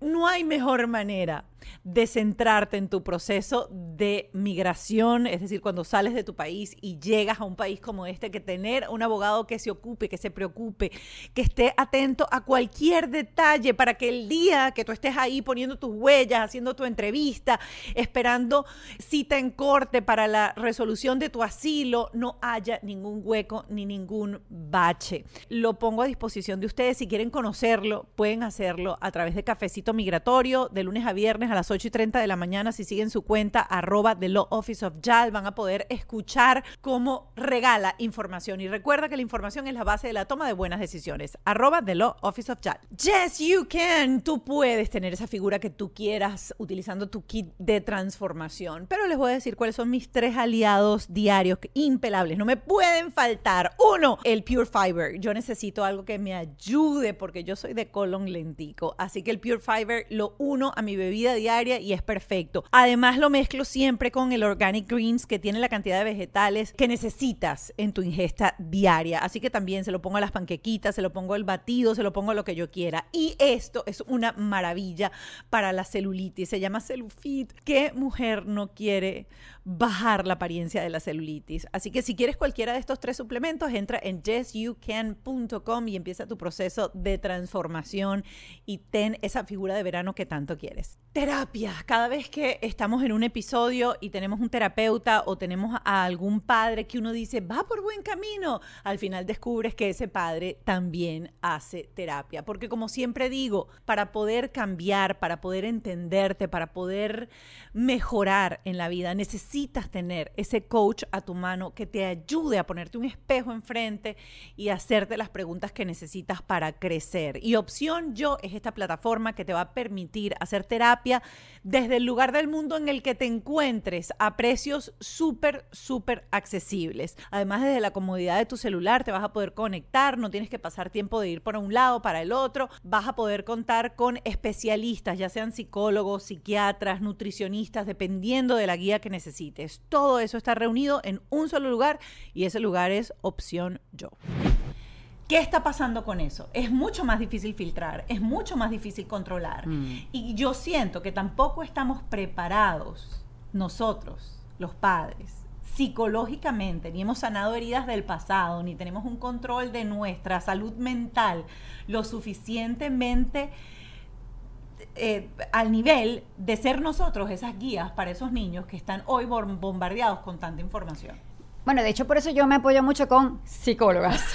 no hay mejor manera descentrarte en tu proceso de migración, es decir, cuando sales de tu país y llegas a un país como este, que tener un abogado que se ocupe, que se preocupe, que esté atento a cualquier detalle para que el día que tú estés ahí poniendo tus huellas, haciendo tu entrevista, esperando cita en corte para la resolución de tu asilo, no haya ningún hueco ni ningún bache. Lo pongo a disposición de ustedes. Si quieren conocerlo, pueden hacerlo a través de Cafecito Migratorio de lunes a viernes a las 8 y 30 de la mañana. Si siguen su cuenta arroba The Law Office of JAL, van a poder escuchar cómo regala información. Y recuerda que la información es la base de la toma de buenas decisiones. Arroba The Law Office of JAL. Yes, you can. Tú puedes tener esa figura que tú quieras utilizando tu kit de transformación. Pero les voy a decir cuáles son mis tres aliados diarios impelables. No me pueden faltar. Uno, el Pure Fiber. Yo necesito algo que me ayude porque yo soy de colon lentico. Así que el Pure Fiber lo uno a mi bebida diaria y es perfecto. Además lo mezclo siempre con el Organic Greens que tiene la cantidad de vegetales que necesitas en tu ingesta diaria. Así que también se lo pongo a las panquequitas, se lo pongo al batido, se lo pongo a lo que yo quiera. Y esto es una maravilla para la celulitis. Se llama Celufit. ¿Qué mujer no quiere bajar la apariencia de la celulitis? Así que si quieres cualquiera de estos tres suplementos, entra en yesyoucan.com y empieza tu proceso de transformación y ten esa figura de verano que tanto quieres. Terapia. Cada vez que estamos en un episodio y tenemos un terapeuta o tenemos a algún padre que uno dice, va por buen camino, al final descubres que ese padre también hace terapia. Porque como siempre digo, para poder cambiar, para poder entenderte, para poder mejorar en la vida, necesitas tener ese coach a tu mano que te ayude a ponerte un espejo enfrente y hacerte las preguntas que necesitas para crecer. Y Opción Yo es esta plataforma que te va a permitir hacer terapia desde el lugar del mundo en el que te encuentres a precios súper, súper accesibles. Además, desde la comodidad de tu celular te vas a poder conectar, no tienes que pasar tiempo de ir por un lado, para el otro, vas a poder contar con especialistas, ya sean psicólogos, psiquiatras, nutricionistas, dependiendo de la guía que necesites. Todo eso está reunido en un solo lugar y ese lugar es Opción Yo. ¿Qué está pasando con eso? Es mucho más difícil filtrar, es mucho más difícil controlar. Y yo siento que tampoco estamos preparados nosotros, los padres, psicológicamente, ni hemos sanado heridas del pasado, ni tenemos un control de nuestra salud mental lo suficientemente eh, al nivel de ser nosotros esas guías para esos niños que están hoy bom- bombardeados con tanta información. Bueno, de hecho por eso yo me apoyo mucho con psicólogas.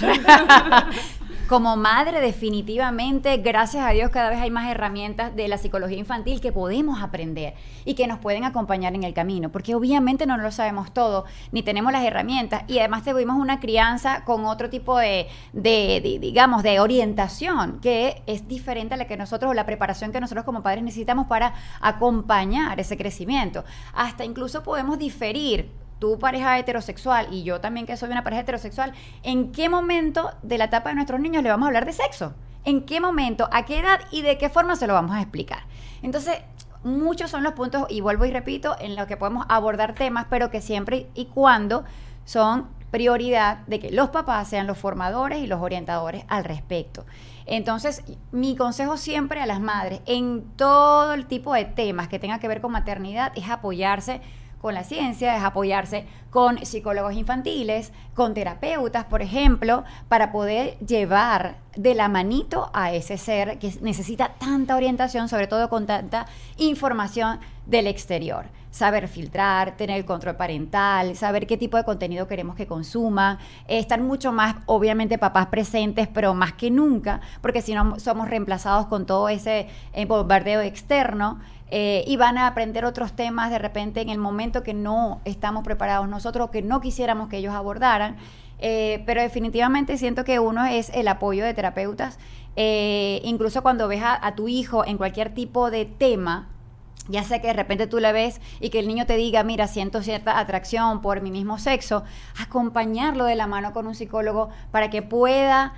Como madre, definitivamente, gracias a Dios, cada vez hay más herramientas de la psicología infantil que podemos aprender y que nos pueden acompañar en el camino, porque obviamente no lo sabemos todo, ni tenemos las herramientas, y además tuvimos una crianza con otro tipo de, de- de, digamos, de orientación, que es diferente a la que nosotros, o la preparación que nosotros como padres necesitamos para acompañar ese crecimiento. Hasta incluso podemos diferir tu pareja heterosexual y yo también que soy una pareja heterosexual, ¿en qué momento de la etapa de nuestros niños le vamos a hablar de sexo? ¿En qué momento, a qué edad y de qué forma se lo vamos a explicar? Entonces, muchos son los puntos, y vuelvo y repito, en los que podemos abordar temas, pero que siempre y cuando son prioridad de que los papás sean los formadores y los orientadores al respecto. Entonces, mi consejo siempre a las madres en todo el tipo de temas que tenga que ver con maternidad es apoyarse con la ciencia, es apoyarse con psicólogos infantiles, con terapeutas, por ejemplo, para poder llevar de la manito a ese ser que necesita tanta orientación, sobre todo con tanta información del exterior. Saber filtrar, tener el control parental, saber qué tipo de contenido queremos que consuman, estar mucho más, obviamente, papás presentes, pero más que nunca, porque si no somos reemplazados con todo ese bombardeo externo. Eh, y van a aprender otros temas de repente en el momento que no estamos preparados nosotros o que no quisiéramos que ellos abordaran. Eh, pero definitivamente siento que uno es el apoyo de terapeutas. Eh, incluso cuando ves a, tu hijo en cualquier tipo de tema, ya sea que de repente tú le ves y que el niño te diga, mira, siento cierta atracción por mi mismo sexo, acompañarlo de la mano con un psicólogo para que pueda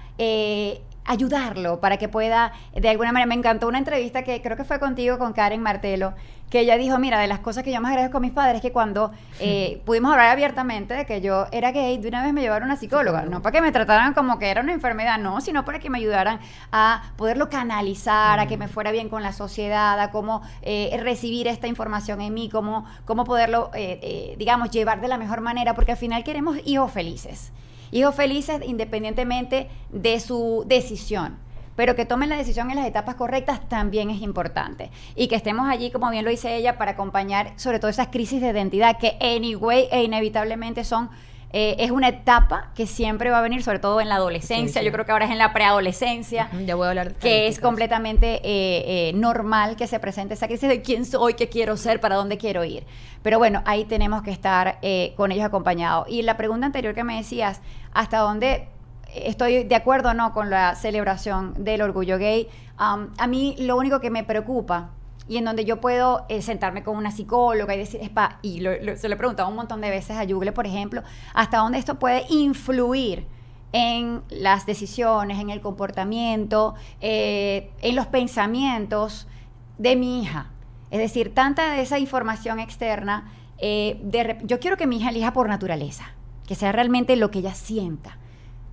ayudarlo para que pueda, de alguna manera, me encantó una entrevista que creo que fue contigo con Karen Martelo, que ella dijo, mira, de las cosas que yo más agradezco a mis padres es que cuando eh, pudimos hablar abiertamente de que yo era gay, de una vez me llevaron a una psicóloga, no para que me trataran como que era una enfermedad, no, sino para que me ayudaran a poderlo canalizar, a que me fuera bien con la sociedad, a cómo eh, recibir esta información en mí, cómo, cómo poderlo, eh, eh, digamos, llevar de la mejor manera, porque al final queremos hijos felices. Hijos felices independientemente de su decisión. Pero que tomen la decisión en las etapas correctas también es importante. Y que estemos allí, como bien lo dice ella, para acompañar sobre todo esas crisis de identidad que anyway e inevitablemente son eh, es una etapa que siempre va a venir, sobre todo en la adolescencia. Sí, sí. Yo creo que ahora es en la preadolescencia. Ya voy a hablar de Que es completamente eh, eh, normal que se presente esa crisis de quién soy, qué quiero ser, para dónde quiero ir. Pero bueno, ahí tenemos que estar con ellos acompañados. Y la pregunta anterior que me decías, ¿hasta dónde estoy de acuerdo o no con la celebración del orgullo gay? Um, a mí lo único que me preocupa y en donde yo puedo eh, sentarme con una psicóloga y decir, "Espa", y se lo he preguntado un montón de veces a Yugle, por ejemplo, hasta dónde esto puede influir en las decisiones, en el comportamiento, eh, en los pensamientos de mi hija. Es decir, tanta de esa información externa, eh, yo quiero que mi hija elija por naturaleza, que sea realmente lo que ella sienta,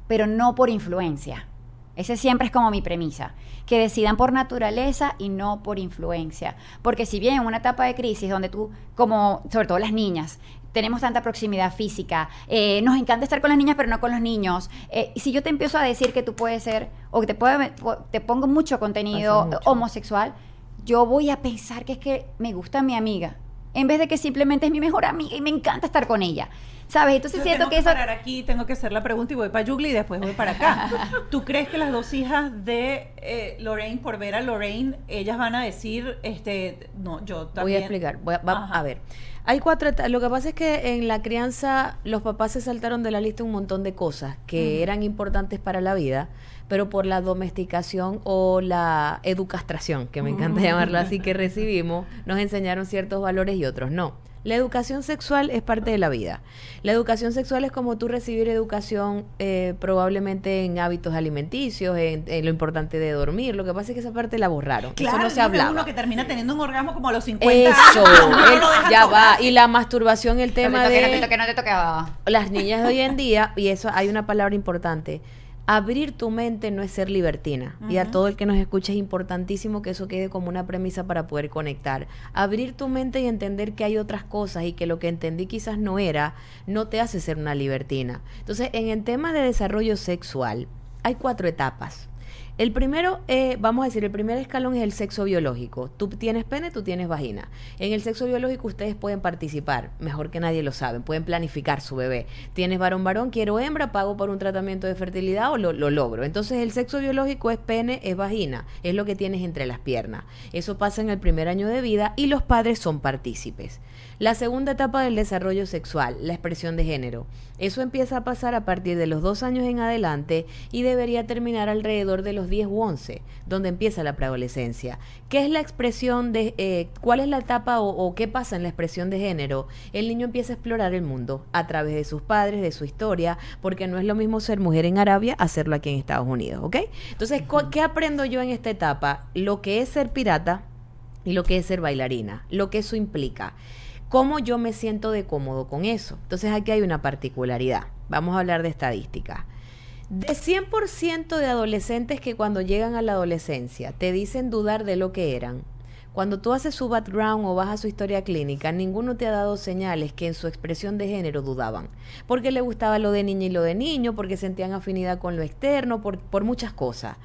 pero no por influencia. Ese siempre es como mi premisa, que decidan por naturaleza y no por influencia. Porque si bien en una etapa de crisis donde tú, como sobre todo las niñas, tenemos tanta proximidad física, eh, nos encanta estar con las niñas pero no con los niños, eh, y si yo te empiezo a decir que tú puedes ser, o que te, puede, te pongo mucho contenido mucho. homosexual, yo voy a pensar que es que me gusta mi amiga, en vez de que simplemente es mi mejor amiga y me encanta estar con ella. ¿Sabes? Entonces Yo siento tengo que que eso... parar aquí, tengo que hacer la pregunta y voy para Yugli y después voy para acá. ¿Tú crees que las dos hijas de eh, Lorraine, por ver a Lorraine, ellas van a decir, este, no, yo también... Voy a explicar. Voy a, va- a ver. Hay cuatro etapas. Lo que pasa es que en la crianza los papás se saltaron de la lista un montón de cosas que eran importantes para la vida, pero por la domesticación o la educastración, que me encanta llamarlo así, que recibimos, nos enseñaron ciertos valores y otros no. La educación sexual es parte de la vida. La educación sexual es como tú recibir educación eh, probablemente en hábitos alimenticios, en, en lo importante de dormir. Lo que pasa es que esa parte la borraron. Claro, Eso no se hablaba. uno que termina teniendo un orgasmo como a los 50 Eso, años, deja ya va. Y la masturbación, el tema no te toque, no de te toque, no te toque, las niñas de hoy en día, y eso hay una palabra importante. Abrir tu mente no es ser libertina. Y a todo el que nos escucha es importantísimo que eso quede como una premisa para poder conectar. Abrir tu mente y entender que hay otras cosas y que lo que entendí quizás no era, no te hace ser una libertina. Entonces, en el tema de desarrollo sexual, hay cuatro etapas. El primero, eh, vamos a decir, el primer escalón es el sexo biológico. Tú tienes pene, tú tienes vagina. En el sexo biológico ustedes pueden participar, mejor que nadie lo saben, pueden planificar su bebé. Tienes varón, varón, quiero hembra, pago por un tratamiento de fertilidad o lo, lo logro. Entonces el sexo biológico es pene, es vagina, es lo que tienes entre las piernas. Eso pasa en el primer año de vida y los padres son partícipes. La segunda etapa del desarrollo sexual, la expresión de género. Eso empieza a pasar a partir de los dos años en adelante y debería terminar alrededor de los 10 u 11, donde empieza la preadolescencia. ¿Qué es la expresión de, eh, cuál es la etapa o, o qué pasa en la expresión de género? El niño empieza a explorar el mundo a través de sus padres, de su historia, porque no es lo mismo ser mujer en Arabia hacerlo aquí en Estados Unidos, ¿ok? Entonces, ¿qué aprendo yo en esta etapa? Lo que es ser pirata y lo que es ser bailarina, lo que eso implica. ¿Cómo yo me siento de cómodo con eso? Entonces aquí hay una particularidad. Vamos a hablar de estadísticas. De 100% de adolescentes que cuando llegan a la adolescencia te dicen dudar de lo que eran, cuando tú haces su background o vas a su historia clínica, ninguno te ha dado señales que en su expresión de género dudaban. Porque le gustaba lo de niña y lo de niño, porque sentían afinidad con lo externo, por, por muchas cosas.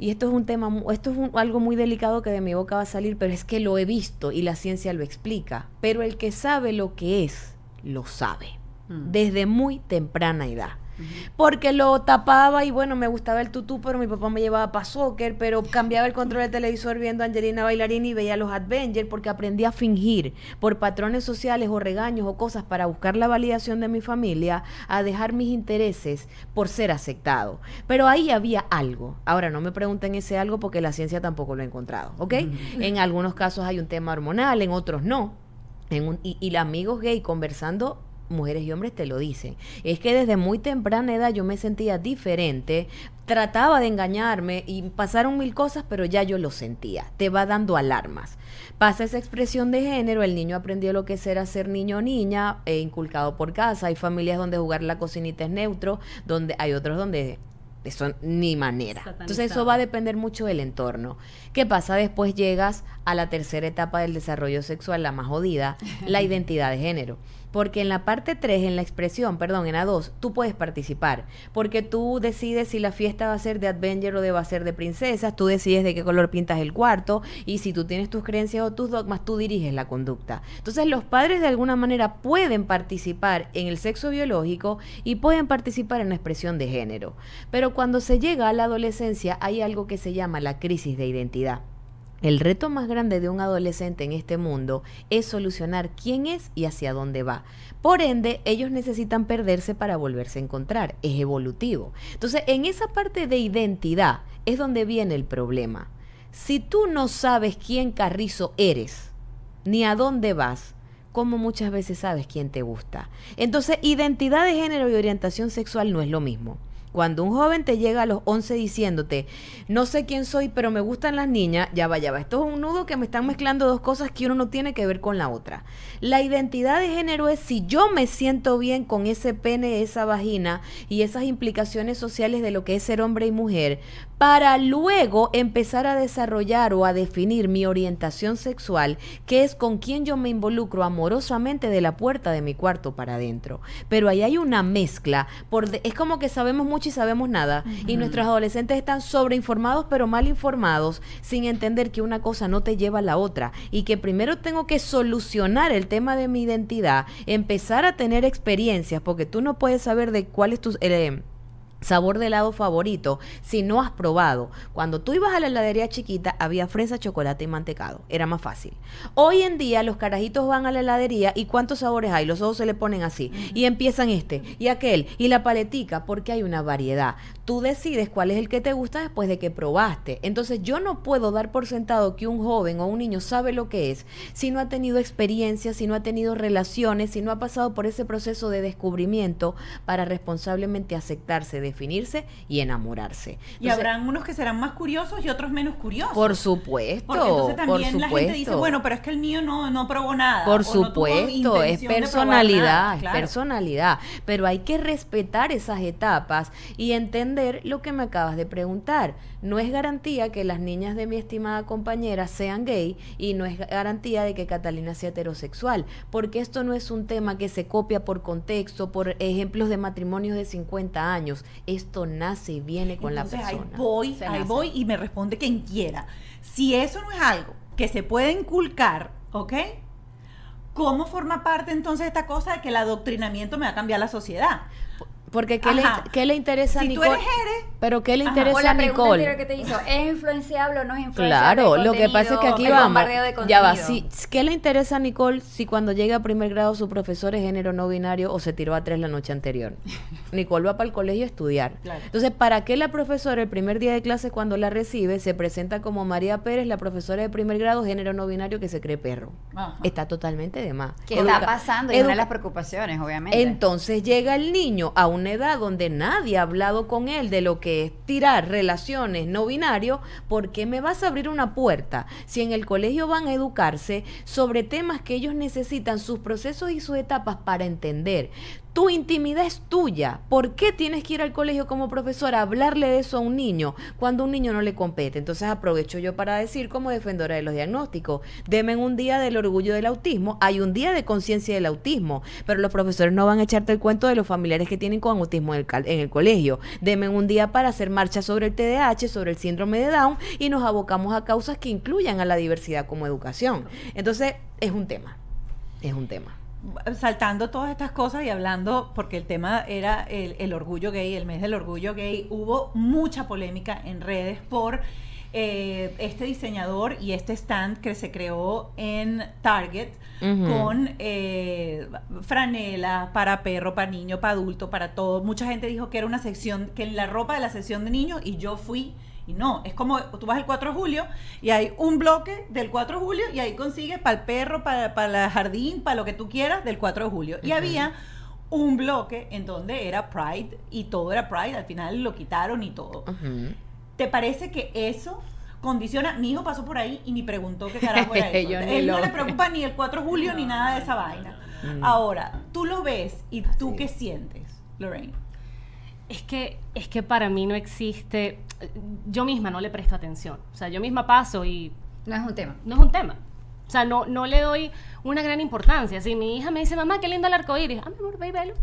Y esto es un tema, esto es un- algo muy delicado que de mi boca va a salir, pero es que lo he visto y la ciencia lo explica. Pero el que sabe lo que es, lo sabe. Desde muy temprana edad. Porque lo tapaba y bueno, me gustaba el tutú, pero mi papá me llevaba para soccer, pero cambiaba el control del televisor viendo a Angelina Bailarín y veía los Avengers porque aprendí a fingir por patrones sociales o regaños o cosas para buscar la validación de mi familia, a dejar mis intereses por ser aceptado. Pero ahí había algo. Ahora no me pregunten ese algo porque la ciencia tampoco lo ha encontrado, ¿ok? En algunos casos hay un tema hormonal, en otros no. En un- y, y amigos gay conversando mujeres y hombres te lo dicen. Es que desde muy temprana edad yo me sentía diferente, trataba de engañarme y pasaron mil cosas, pero ya yo lo sentía. Te va dando alarmas. Pasa esa expresión de género, el niño aprendió lo que era ser niño o niña, e inculcado por casa. Hay familias donde jugar la cocinita es neutro, donde hay otros donde eso ni manera. Entonces eso va a depender mucho del entorno. ¿Qué pasa? Después llegas a la tercera etapa del desarrollo sexual, la más jodida, la identidad de género. Porque en la parte 3, en la expresión, perdón, en la 2, tú puedes participar. Porque tú decides si la fiesta va a ser de Adventure o de va a ser de princesas, tú decides de qué color pintas el cuarto y si tú tienes tus creencias o tus dogmas, tú diriges la conducta. Entonces los padres de alguna manera pueden participar en el sexo biológico y pueden participar en la expresión de género. Pero cuando se llega a la adolescencia hay algo que se llama la crisis de identidad. El reto más grande de un adolescente en este mundo es solucionar quién es y hacia dónde va. Por ende, ellos necesitan perderse para volverse a encontrar. Es evolutivo. Entonces, en esa parte de identidad es donde viene el problema. Si tú no sabes quién carrizo eres, ni a dónde vas, ¿cómo muchas veces sabes quién te gusta? Entonces, identidad de género y orientación sexual no es lo mismo. Cuando un joven te llega a los 11 diciéndote, no sé quién soy, pero me gustan las niñas, ya va, ya va. Esto es un nudo que me están mezclando dos cosas que uno no tiene que ver con la otra. La identidad de género es si yo me siento bien con ese pene, esa vagina y esas implicaciones sociales de lo que es ser hombre y mujer, para luego empezar a desarrollar o a definir mi orientación sexual, que es con quien yo me involucro amorosamente de la puerta de mi cuarto para adentro. Pero ahí hay una mezcla, por es como que sabemos mucho y sabemos nada. Y nuestros adolescentes están sobreinformados pero mal informados, sin entender que una cosa no te lleva a la otra. Y que primero tengo que solucionar el tema de mi identidad, empezar a tener experiencias, porque tú no puedes saber de cuál es tu... Eh, sabor de helado favorito si no has probado. Cuando tú ibas a la heladería chiquita había fresa, chocolate y mantecado. Era más fácil. Hoy en día los carajitos van a la heladería y ¿cuántos sabores hay? Los ojos se le ponen así. Y empiezan este y aquel y la paletica porque hay una variedad. Tú decides cuál es el que te gusta después de que probaste. Entonces yo no puedo dar por sentado que un joven o un niño sabe lo que es si no ha tenido experiencias, si no ha tenido relaciones, si no ha pasado por ese proceso de descubrimiento para responsablemente aceptarse de definirse y enamorarse. y habrán unos que serán más curiosos y otros menos curiosos. Por supuesto. Porque entonces también la gente dice, bueno, pero es que el mío no, no probó nada. Por supuesto, es personalidad, es personalidad. Pero hay que respetar esas etapas y entender lo que me acabas de preguntar. No es garantía que las niñas de mi estimada compañera sean gay y no es garantía de que Catalina sea heterosexual, porque esto no es un tema que se copia por contexto, por ejemplos de matrimonios de 50 años esto nace y viene con la persona. Ahí voy, ahí voy y me responde quien quiera. Si eso no es algo que se puede inculcar, ¿ok? ¿Cómo forma parte entonces esta cosa de que el adoctrinamiento me va a cambiar la sociedad? Porque ¿qué, le, ¿qué le, interesa a Nicole? Tú eres Eres, pero ¿qué le interesa o la a Nicole? que te hizo, ¿es influenciable o no es influenciable? Claro, lo que pasa es que aquí vamos. Ya va, si, ¿qué le interesa a Nicole si cuando llega a primer grado su profesor es género no binario o se tiró a tres la noche anterior? Nicole va para el colegio a estudiar. Entonces, ¿para qué la profesora el primer día de clase cuando la recibe se presenta como María Pérez, la profesora de primer grado género no binario que se cree perro? Está totalmente de más. ¿Qué está pasando? Y una de las preocupaciones, obviamente. Entonces llega el niño a un edad donde nadie ha hablado con él de lo que es tirar relaciones no binario, ¿por qué me vas a abrir una puerta si en el colegio van a educarse sobre temas que ellos necesitan, sus procesos y sus etapas para entender? Tu intimidad es tuya. ¿Por qué tienes que ir al colegio como profesora a hablarle de eso a un niño cuando un niño no le compete? Entonces aprovecho yo para decir como defensora de los diagnósticos, deme un día del orgullo del autismo, hay un día de conciencia del autismo, pero los profesores no van a echarte el cuento de los familiares que tienen con autismo en el, en el colegio. Deme un día para hacer marcha sobre el TDAH, sobre el síndrome de Down y nos abocamos a causas que incluyan a la diversidad como educación. Entonces es un tema, es un tema saltando todas estas cosas y hablando, porque el tema era el, orgullo gay, el mes del orgullo gay, hubo mucha polémica en redes por eh, este diseñador y este stand que se creó en Target con eh, franela para perro, para niño, para adulto, para todo. Mucha gente dijo que era una sección, que la ropa de la sección de niños y yo fui no, es como tú vas el 4 de julio y hay un bloque del 4 de julio y ahí consigues para el perro, para, para el jardín, para lo que tú quieras del 4 de julio. Y había un bloque en donde era Pride y todo era Pride, al final lo quitaron y todo. Ujú. ¿Te parece que eso condiciona? Mi hijo pasó por ahí y ni preguntó qué carajo era eso. Él no le preocupa ni el 4 de julio ni nada de esa vaina. Ahora, tú lo ves y tú qué sientes, Lorraine. Es que, es que para mí no existe, yo misma no le presto atención. O sea, yo misma paso y No es un tema. no es un tema. O sea, no, no le doy una gran importancia. Si mi hija me dice, mamá, qué lindo el arco iris. Ah, mi amor, ve y velo.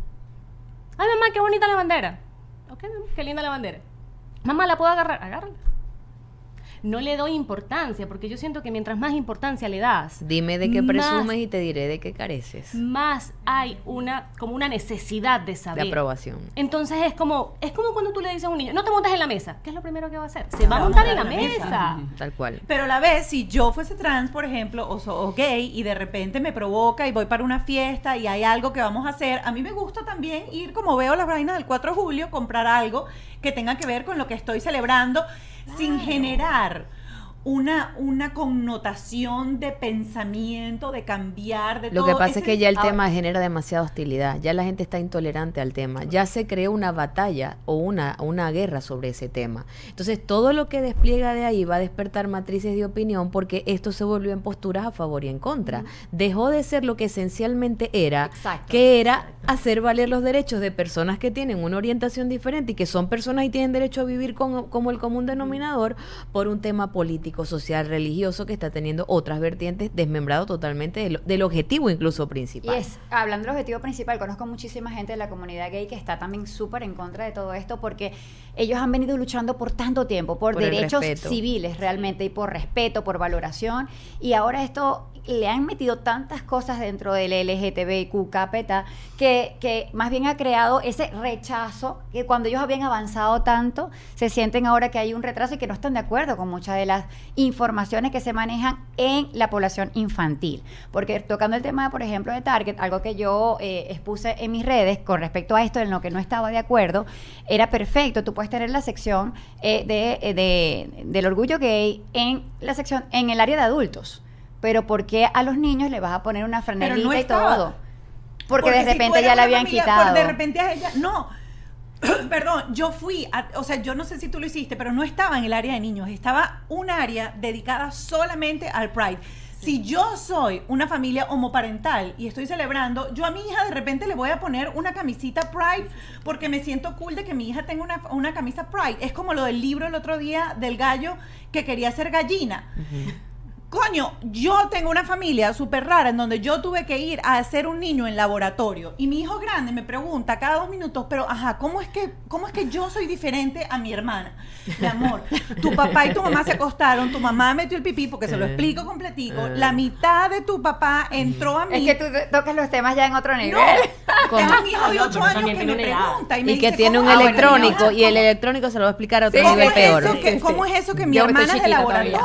Ay, mamá, qué bonita la bandera. Ok, mamá, qué linda la bandera. Mamá, ¿la puedo agarrar? Agárrala. No le doy importancia, porque yo siento que mientras más importancia le das, Dime de qué más- presumes y te diré de qué careces. más hay una, como una necesidad de De saber. aprobación. Entonces es como, es como cuando tú le dices a un niño, no te montes en la mesa. ¿Qué es lo primero que va a hacer? Se va a montar en la mesa. Tal cual. Pero a la vez, si yo fuese trans, por ejemplo, o, so- o gay, y de repente me provoca y voy para una fiesta y hay algo que vamos a hacer, a mí me gusta también ir, como veo las vainas del 4 de julio, comprar algo que tenga que ver con lo que estoy celebrando, sin generar una, una connotación de pensamiento, de cambiar, de Lo todo. que pasa Ese- es que ya el ahora- tema genera demasiada hostilidad. Ya la gente está intolerante al tema. Ya se creó una batalla o una, una guerra sobre ese tema. Entonces, todo lo que despliega de ahí va a despertar matrices de opinión porque esto se volvió en posturas a favor y en contra. Dejó de ser lo que esencialmente era, Exacto. que era hacer valer los derechos de personas que tienen una orientación diferente y que son personas y tienen derecho a vivir con- como el común denominador por un tema político, social, religioso que está teniendo otras vertientes desmembrado totalmente del, del objetivo incluso Y principal. es, hablando del objetivo principal, conozco muchísima gente de la comunidad gay que está también súper en contra de todo esto porque ellos han venido luchando por tanto tiempo, por, Por derechos civiles realmente y por respeto, por valoración. Y ahora esto le han metido tantas cosas dentro del LGTBIQ capeta que, que más bien ha creado ese rechazo que cuando ellos habían avanzado tanto, se sienten ahora que hay un retraso y que no están de acuerdo con muchas de las informaciones que se manejan en la población infantil. Porque tocando el tema, por ejemplo, de Target, algo que yo eh, expuse en mis redes con respecto a esto, en lo que no estaba de acuerdo, era perfecto. Tú puedes tener la sección eh, de, eh, de- del orgullo gay en la sección, en el área de adultos. Pero ¿por qué a los niños le vas a poner una franelita no y todo? Porque, de repente ya la habían familia, quitado. de repente a ella, no. Perdón, yo fui, a- o sea, yo no sé si tú lo hiciste, pero no estaba en el área de niños, estaba un área dedicada solamente al Pride. Si yo soy una familia homoparental y estoy celebrando, yo a mi hija de repente le voy a poner una camisita Pride porque me siento cool de que mi hija tenga una, una camisa Pride. Es como lo del libro el otro día del gallo que quería ser gallina. Coño, yo tengo una familia súper rara en donde yo tuve que ir a hacer un niño en laboratorio y mi hijo grande me pregunta cada dos minutos, pero ajá, ¿cómo es que, cómo es que yo soy diferente a mi hermana? Mi amor, tu papá y tu mamá se acostaron, tu mamá metió el pipí porque se lo explico completico, Eh. la mitad de tu papá entró a mí. Es que tú tocas los temas ya en otro nivel. No, tengo un hijo de No, 8 pero años que me pregunta y me Y que dice, tiene un ¿cómo- ah, electrónico ¿cómo- y el electrónico se lo va a explicar a otro ¿Cómo nivel es, peor. eso que, ¿Cómo es eso que mi Yo hermana es de todavía.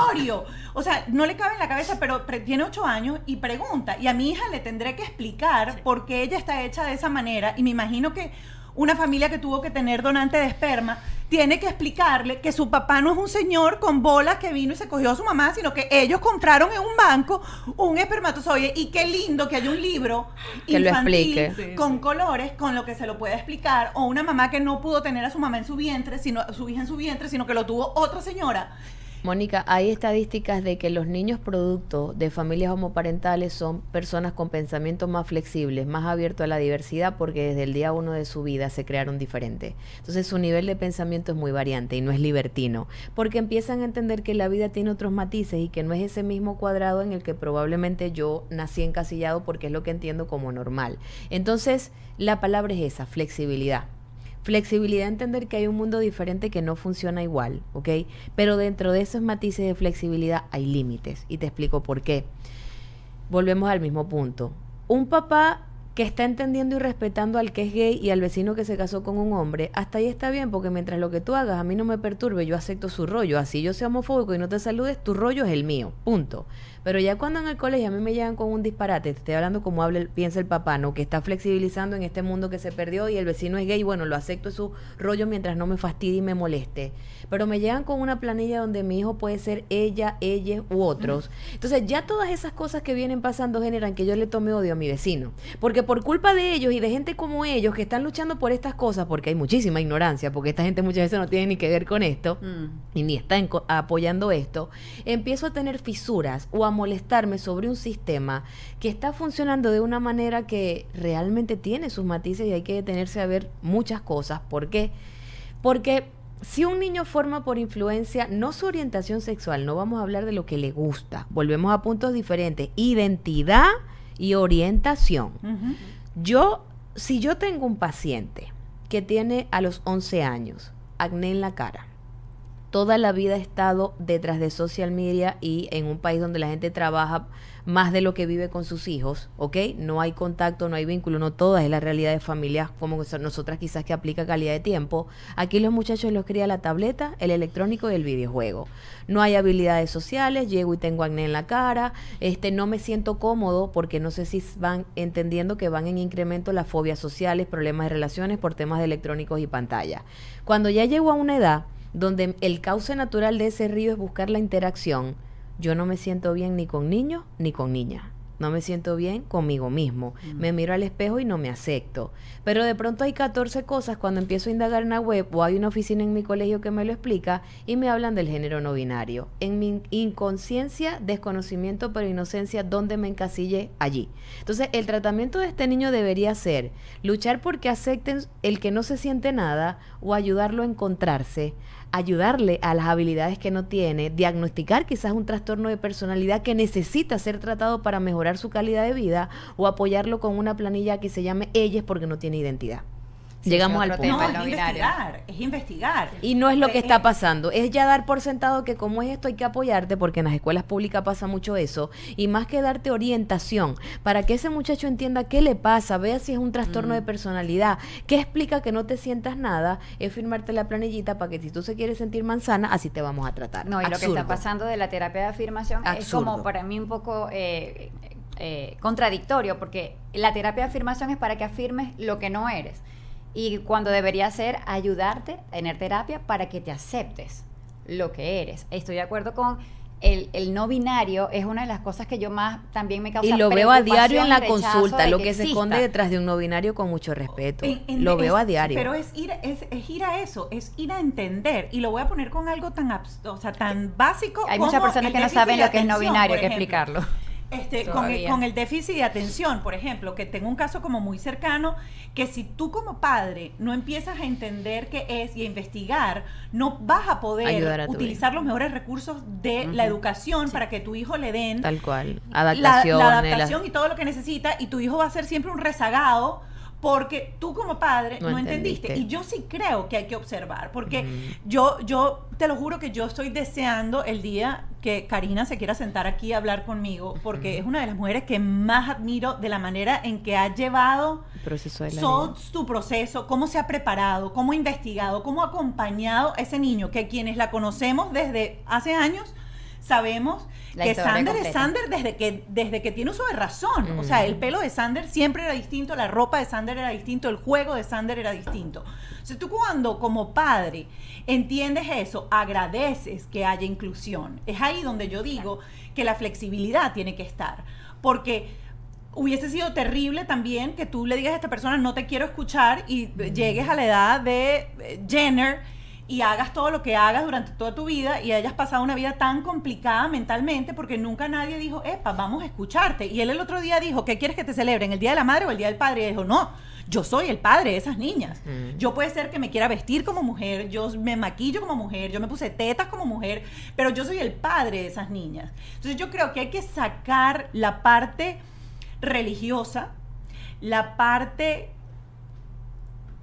O sea, no le cabe en la cabeza, pero pre- tiene ocho años y pregunta. Y a mi hija le tendré que explicar por qué ella está hecha de esa manera. Y me imagino que una familia que tuvo que tener donante de esperma tiene que explicarle que su papá no es un señor con bolas que vino y se cogió a su mamá, sino que ellos compraron en un banco un espermatozoide. Y qué lindo que haya un libro Que lo infantil explique. con colores con lo que se lo puede explicar. O una mamá que no pudo tener a su mamá en su vientre, sino a su hija en su vientre, sino que lo tuvo otra señora. Mónica, hay estadísticas de que los niños producto de familias homoparentales son personas con pensamientos más flexibles, más abiertos a la diversidad, porque desde el día uno de su vida se crearon diferentes. Entonces su nivel de pensamiento es muy variante y no es libertino, porque empiezan a entender que la vida tiene otros matices y que no es ese mismo cuadrado en el que probablemente yo nací encasillado porque es lo que entiendo como normal. Entonces, la palabra es esa, flexibilidad. Flexibilidad, entender que hay un mundo diferente que no funciona igual, ¿ok? Pero dentro de esos matices de flexibilidad hay límites y te explico por qué. Volvemos al mismo punto. Un papá que está entendiendo y respetando al que es gay y al vecino que se casó con un hombre, hasta ahí está bien, porque mientras lo que tú hagas a mí no me perturbe, yo acepto su rollo. Así yo sea homofóbico y no te saludes, tu rollo es el mío, punto. Pero ya cuando en el colegio a mí me llegan con un disparate, te estoy hablando como habla piensa el papá, ¿no? Que está flexibilizando en este mundo que se perdió y el vecino es gay, bueno, lo acepto es su rollo mientras no me fastidie y me moleste. Pero me llegan con una planilla donde mi hijo puede ser ella, ella u otros. Entonces ya todas esas cosas que vienen pasando generan que yo le tome odio a mi vecino. Porque por culpa de ellos y de gente como ellos que están luchando por estas cosas, porque hay muchísima ignorancia, porque esta gente muchas veces no tiene ni que ver con esto, y ni está en apoyando esto, empiezo a tener fisuras o a molestarme sobre un sistema que está funcionando de una manera que realmente tiene sus matices y hay que detenerse a ver muchas cosas. ¿Por qué? Porque si un niño forma por influencia, no su orientación sexual, no vamos a hablar de lo que le gusta, volvemos a puntos diferentes, identidad y orientación. Yo, si yo tengo un paciente que tiene a los 11 años acné en la cara, toda la vida ha estado detrás de social media y en un país donde la gente trabaja más de lo que vive con sus hijos, ¿ok? No hay contacto, no hay vínculo, no toda es la realidad de familias como nosotras quizás que aplica calidad de tiempo. Aquí los muchachos los cría la tableta, el electrónico y el videojuego. No hay habilidades sociales, llego y tengo acné en la cara, este no me siento cómodo porque no sé si van entendiendo que van en incremento las fobias sociales, problemas de relaciones por temas de electrónicos y pantalla. Cuando ya llego a una edad donde el cauce natural de ese río es buscar la interacción, yo no me siento bien ni con niños ni con niñas. No me siento bien conmigo mismo. Me miro al espejo y no me acepto. Pero de pronto hay 14 cosas cuando empiezo a indagar en la web o hay una oficina en mi colegio que me lo explica y me hablan del género no binario. En mi inconsciencia, desconocimiento, pero inocencia, ¿dónde me encasillé? Allí. Entonces, el tratamiento de este niño debería ser luchar porque acepten el que no se siente nada o ayudarlo a encontrarse, ayudarle a las habilidades que no tiene, diagnosticar quizás un trastorno de personalidad que necesita ser tratado para mejorar su calidad de vida o apoyarlo con una planilla que se llame Ellas porque no tiene identidad. Sí, Llegamos al punto. No, tema, es investigar, es investigar. Y no es lo que Eh, está pasando, es ya dar por sentado que como es esto hay que apoyarte, porque en las escuelas públicas pasa mucho eso, y más que darte orientación para que ese muchacho entienda qué le pasa, vea si es un trastorno Mm. de personalidad, qué explica que no te sientas nada, es firmarte la planillita para que si tú se quieres sentir manzana, así te vamos a tratar. No, y lo que está pasando de la terapia de afirmación es como para mí un poco eh, eh, contradictorio, porque la terapia de afirmación es para que afirmes lo que no eres. Y cuando debería ser ayudarte a tener terapia para que te aceptes lo que eres. Estoy de acuerdo con el, el no binario, es una de las cosas que yo más también me causa Y lo veo a diario en la consulta, lo que, se esconde detrás de un no binario con mucho respeto. En- en- lo veo es- a diario. Pero es ir, es, es ir a eso, es ir a entender. Y lo voy a poner con algo tan, abs- o sea, tan básico. Hay como muchas personas que no saben lo que es no binario, hay que ejemplo. explicarlo. Este, con, el, con el déficit de atención, por ejemplo, que tengo un caso como muy cercano, que si tú como padre no empiezas a entender qué es y a investigar, no vas a poder a utilizar los mejores recursos de la educación para que tu hijo le den Tal cual. la- Adaptación. la, adaptación y todo lo que necesita y tu hijo va a ser siempre un rezagado porque tú como padre No no, entendiste. Y yo sí creo que hay que observar, porque yo, yo te lo juro que yo estoy deseando el día que Karina se quiera sentar aquí a hablar conmigo, porque es una de las mujeres que más admiro de la manera en que ha llevado proceso de la su proceso, cómo se ha preparado, cómo ha investigado, cómo ha acompañado a ese niño, que quienes la conocemos desde hace años sabemos La que Sander es completa. Sander desde que, desde que tiene uso de razón. O sea, el pelo de Sander siempre era distinto, la ropa de Sander era distinto, el juego de Sander era distinto. O sea, tú cuando como padre entiendes eso, agradeces que haya inclusión. Es ahí donde yo digo que la flexibilidad tiene que estar. Porque hubiese sido terrible también que tú le digas a esta persona no te quiero escuchar y llegues a la edad de eh, Jenner y hagas todo lo que hagas durante toda tu vida y hayas pasado una vida tan complicada mentalmente porque nunca nadie dijo, epa, vamos a escucharte. Y él el otro día dijo, ¿qué quieres que te celebren? ¿El Día de la Madre o el Día del Padre? Y dijo, no, yo soy el padre de esas niñas. Yo puede ser que me quiera vestir como mujer, yo me maquillo como mujer, yo me puse tetas como mujer, pero yo soy el padre de esas niñas. Entonces yo creo que hay que sacar la parte religiosa, la parte,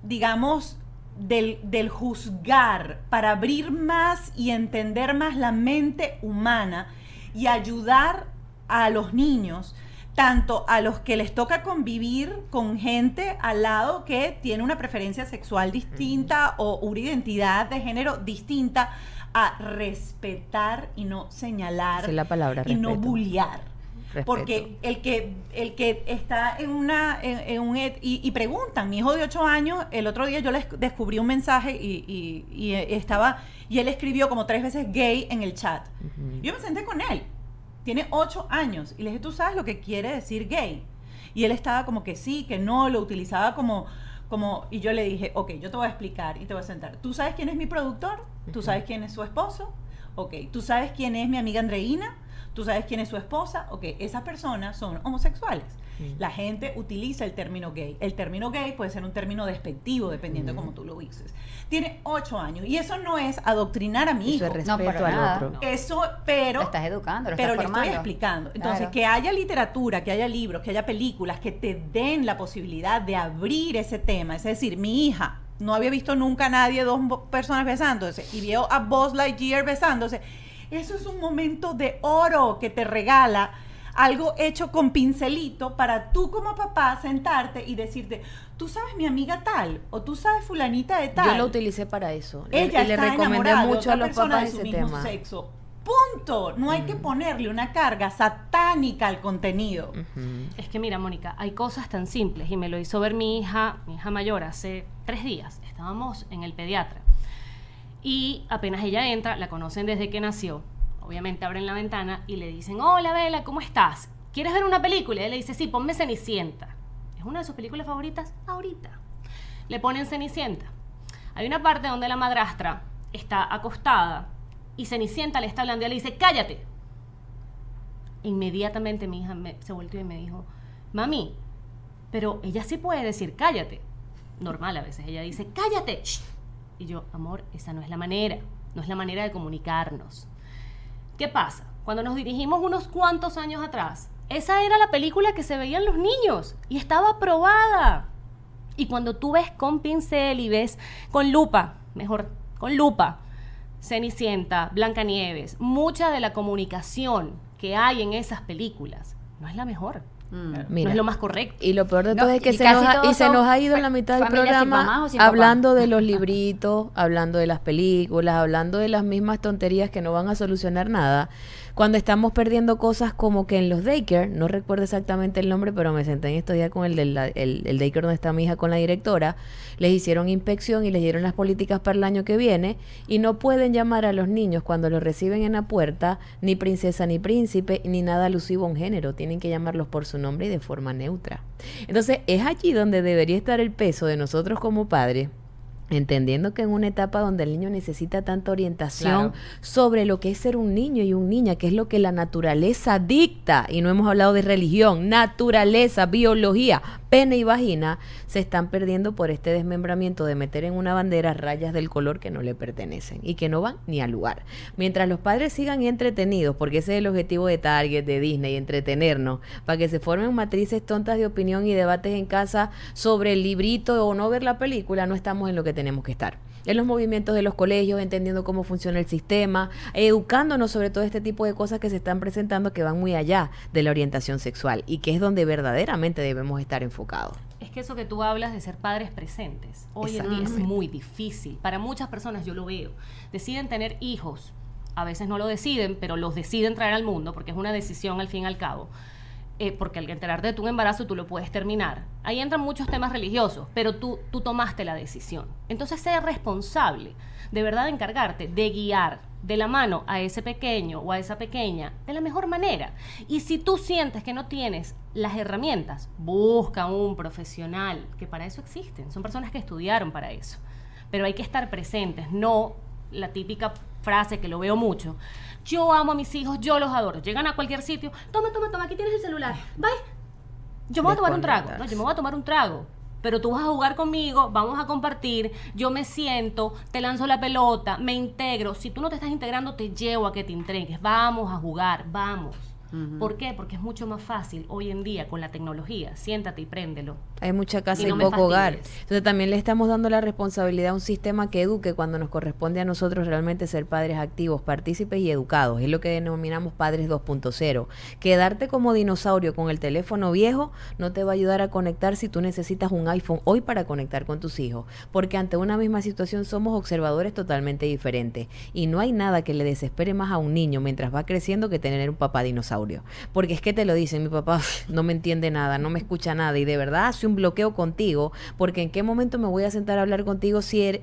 digamos, del, del juzgar para abrir más y entender más la mente humana y ayudar a los niños, tanto a los que les toca convivir con gente al lado que tiene una preferencia sexual distinta o una identidad de género distinta, a respetar y no señalar Esa es la palabra, y no bullear. Respeto. Porque el que, el que está en una, en, en un, y, y preguntan, mi hijo de 8 años, el otro día yo les descubrí un mensaje y, y- y, estaba, y él escribió como tres veces gay en el chat. Yo me senté con él, tiene 8 años, y le dije, ¿tú sabes lo que quiere decir gay? Y él estaba como que sí, que no, lo utilizaba como, como, y yo le dije, ok, yo te voy a explicar y te voy a sentar. ¿Tú sabes quién es mi productor? ¿Tú sabes quién es su esposo? Ok, ¿tú sabes quién es mi amiga Andreina? ¿Tú sabes quién es su esposa? Ok, esas personas son homosexuales. La gente utiliza el término gay. El término gay puede ser un término despectivo, dependiendo de cómo tú lo uses. Tiene ocho años y eso no es adoctrinar a mi Eso hijo. es No, respeto para al nada. otro. Eso, pero Lo estás educando, lo pero estás le formando. estoy explicando. Entonces, Claro. que haya literatura, que haya libros, que haya películas que te den la posibilidad de abrir ese tema. Es decir, mi hija no había visto nunca a nadie, dos personas besándose, y vio a Buzz Lightyear besándose. Eso es un momento de oro que te regala algo hecho con pincelito para tú como papá sentarte y decirte, tú sabes mi amiga tal, o tú sabes fulanita de tal. Yo lo utilicé para eso. Le- Ella y le está recomendé de mucho a los persona papás de su ese mismo tema. sexo. Punto. No hay que ponerle una carga satánica al contenido. Es que mira, Mónica, hay cosas tan simples y me lo hizo ver mi hija, mi hija mayor, hace tres días. Estábamos en el pediatra y apenas ella entra, la conocen desde que nació. Obviamente abren la ventana y le dicen, hola Bela, ¿cómo estás? ¿Quieres ver una película? Y le dice, sí, ponme Cenicienta. ¿Es una de sus películas favoritas? Ahorita. Le ponen Cenicienta. Hay una parte donde la madrastra está acostada y Cenicienta le está hablando y le dice, cállate. Inmediatamente mi hija se volteó y me dijo, mami, pero ella sí puede decir cállate. Normal a veces, ella dice cállate. shh". Y yo, amor, esa no es la manera, no es la manera de comunicarnos. ¿Qué pasa? Cuando nos dirigimos unos cuantos años atrás, esa era la película que se veían los niños y estaba aprobada. Y cuando tú ves con pincel y ves con lupa, mejor, con lupa, Cenicienta, Blancanieves, mucha de la comunicación que hay en esas películas no es la mejor. No Mira, es lo más correcto. Y lo peor de No, todo es que y se nos, ha, y se nos ha ido en la mitad del programa papá. hablando de los libritos, hablando de las películas, hablando de las mismas tonterías que no van a solucionar nada. Cuando estamos perdiendo cosas como que en los daycare, no recuerdo exactamente el nombre, pero me senté en estos días con el del el daycare donde está mi hija con la directora, les hicieron inspección y les dieron las políticas para el año que viene y no pueden llamar a los niños cuando los reciben en la puerta ni princesa ni príncipe ni nada alusivo a un género, tienen que llamarlos por su nombre y de forma neutra. Entonces es allí donde debería estar el peso de nosotros como padres Entendiendo que en una etapa donde el niño necesita tanta orientación Claro. sobre lo que es ser un niño y un niña, que es lo que la naturaleza dicta, y no hemos hablado de religión, naturaleza, biología, pene y vagina, se están perdiendo por este desmembramiento de meter en una bandera rayas del color que no le pertenecen y que no van ni al lugar. Mientras los padres sigan entretenidos, porque ese es el objetivo de Target, de Disney, entretenernos, para que se formen matrices tontas de opinión y debates en casa sobre el librito o no ver la película, no estamos en lo que tenemos que estar. En los movimientos de los colegios, entendiendo cómo funciona el sistema, educándonos sobre todo este tipo de cosas que se están presentando que van muy allá de la orientación sexual y que es donde verdaderamente debemos estar enfocados. Es que eso que tú hablas de ser padres presentes, hoy en día es muy difícil. Para muchas personas yo lo veo. Deciden tener hijos, a veces no lo deciden, pero los deciden traer al mundo porque es una decisión al fin y al cabo. Eh, porque al enterarte de tu embarazo tú lo puedes terminar. Ahí entran muchos temas religiosos, pero tú, tú tomaste la decisión. Entonces sé responsable, de verdad de encargarte de guiar de la mano a ese pequeño o a esa pequeña de la mejor manera. Y si tú sientes que no tienes las herramientas, busca un profesional, que para eso existen. Son personas que estudiaron para eso. Pero hay que estar presentes, no la típica frase que lo veo mucho. Yo amo a mis hijos, yo los adoro. Llegan a cualquier sitio, toma, toma, toma, aquí tienes el celular. Bye. Yo me voy a tomar un trago. No, yo me voy a tomar un trago. Pero tú vas a jugar conmigo, vamos a compartir, yo me siento, te lanzo la pelota, me integro. Si tú no te estás integrando, te llevo a que te entregues. Vamos a jugar, vamos. ¿Por qué? Porque es mucho más fácil hoy en día con la tecnología. Siéntate y préndelo. Hay mucha casa Y y, no poco hogar. Entonces también le estamos dando la responsabilidad a un sistema que eduque cuando nos corresponde a nosotros realmente ser padres activos, partícipes y educados. Es lo que denominamos padres 2.0. Quedarte como dinosaurio con el teléfono viejo no te va a ayudar a conectar si tú necesitas un iPhone hoy para conectar con tus hijos. Porque ante una misma situación somos observadores totalmente diferentes. Y no hay nada que le desespere más a un niño mientras va creciendo que tener un papá dinosaurio. Porque es que te lo dicen, mi papá no me entiende nada, no me escucha nada y de verdad hace un bloqueo contigo, porque en qué momento me voy a sentar a hablar contigo si eres...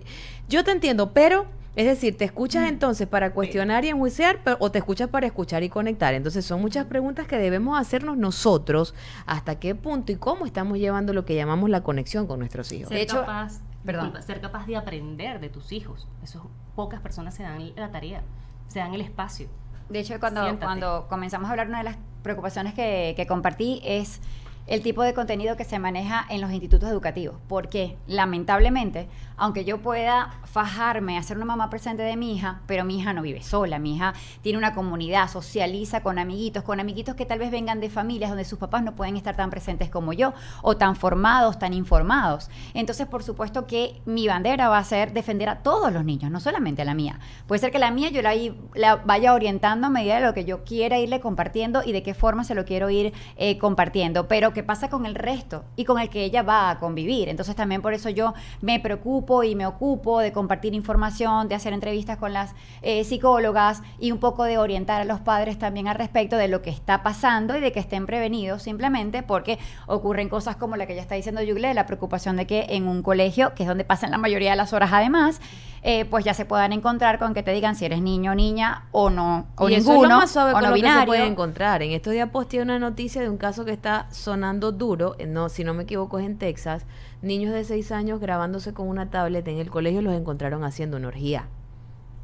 Yo te entiendo, pero Es decir, ¿te escuchas entonces para cuestionar y enjuiciar pero- o te escuchas para escuchar y conectar? Entonces son muchas preguntas que debemos hacernos nosotros hasta qué punto y cómo estamos llevando lo que llamamos la conexión con nuestros hijos. Ser De hecho- capaz, perdón. disculpa, ser capaz de aprender de tus hijos. Eso pocas personas se dan la tarea, se dan el espacio. De hecho, cuando, Siéntate. cuando comenzamos a hablar, una de las preocupaciones que, que compartí es el tipo de contenido que se maneja en los institutos educativos. Porque, lamentablemente, aunque yo pueda fajarme a ser una mamá presente de mi hija, pero mi hija no vive sola, mi hija tiene una comunidad, socializa con amiguitos, con amiguitos que tal vez vengan de familias donde sus papás no pueden estar tan presentes como yo, o tan formados, tan informados. Entonces, por supuesto que mi bandera va a ser defender a todos los niños, no solamente a la mía. Puede ser que la mía yo la vaya orientando a medida de lo que yo quiera irle compartiendo y de qué forma se lo quiero ir eh, compartiendo. Pero, ¿qué pasa con el resto y con el que ella va a convivir? Entonces, también por eso yo me preocupo y me ocupo de compartir información, de hacer entrevistas con las eh, psicólogas y un poco de orientar a los padres también al respecto de lo que está pasando y de que estén prevenidos simplemente porque ocurren cosas como la que ya está diciendo Yugle, la preocupación de que en un colegio, que es donde pasan la mayoría de las horas además, eh, pues ya se puedan encontrar con que te digan si eres niño o niña o no, o y eso ninguno, es lo más suave o con no que se puede encontrar. En estos días posteé una noticia de un caso que está sonando duro, eh, no, si no me equivoco es en Texas, niños de 6 años grabándose con una tablet en el colegio los encontraron haciendo una orgía.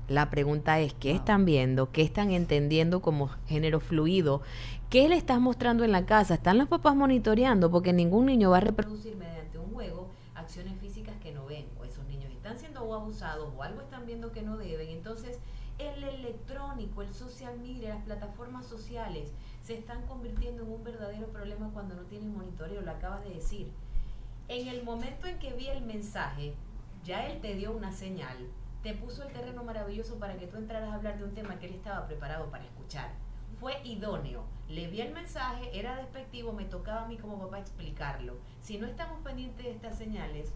La pregunta es, ¿qué están viendo? ¿Qué están entendiendo como género fluido? ¿Qué le estás mostrando en la casa? ¿Están los papás monitoreando? Porque ningún niño va a reproducir mediante un juego acciones físicas que no ven. O esos niños están siendo o abusados o algo están viendo que no deben. Entonces, el electrónico, el social media, las plataformas sociales están convirtiendo en un verdadero problema cuando no tienen monitoreo, lo acabas de decir. En el momento en que vi el mensaje, ya él te dio una señal, te puso el terreno maravilloso para que tú entraras a hablar de un tema que él estaba preparado para escuchar. Fue idóneo. Le vi el mensaje, era despectivo, me tocaba a mí como papá explicarlo. Si no estamos pendientes de estas señales,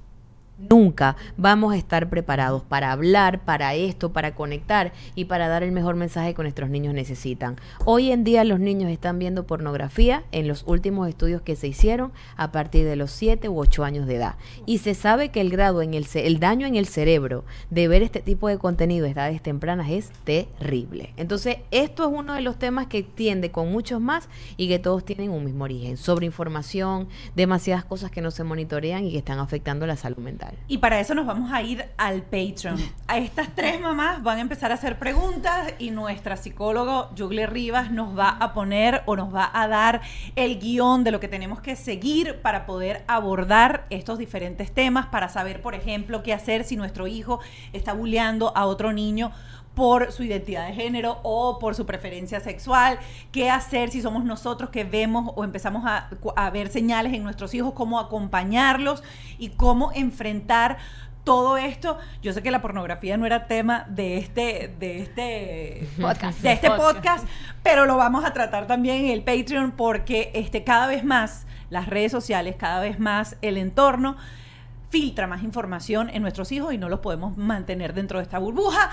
Nunca vamos a estar preparados para hablar, para esto, para conectar y para dar el mejor mensaje que nuestros niños necesitan. Hoy en día los niños están viendo pornografía en los últimos estudios que se hicieron a partir de los 7 u 8 años de edad. Y se sabe que el grado en el, el daño en el cerebro de ver este tipo de contenido a edades tempranas es terrible. Entonces, esto es uno de los temas que tiende con muchos más y que todos tienen un mismo origen. Sobreinformación, demasiadas cosas que no se monitorean y que están afectando la salud mental. Y para eso nos vamos a ir al Patreon. A estas tres mamás van a empezar a hacer preguntas y nuestra psicóloga Jugle Rivas nos va a poner o nos va a dar el guion de lo que tenemos que seguir para poder abordar estos diferentes temas, para saber, por ejemplo, qué hacer si nuestro hijo está bulleando a otro niño por su identidad de género o por su preferencia sexual, qué hacer si somos nosotros que vemos o empezamos a, a ver señales en nuestros hijos, cómo acompañarlos y cómo enfrentar todo esto. Yo sé que la pornografía no era tema de este, de este Podcast. de este Podcast. podcast, pero lo vamos a tratar también en el Patreon porque este, cada vez más las redes sociales, cada vez más el entorno filtra más información en nuestros hijos y no los podemos mantener dentro de esta burbuja.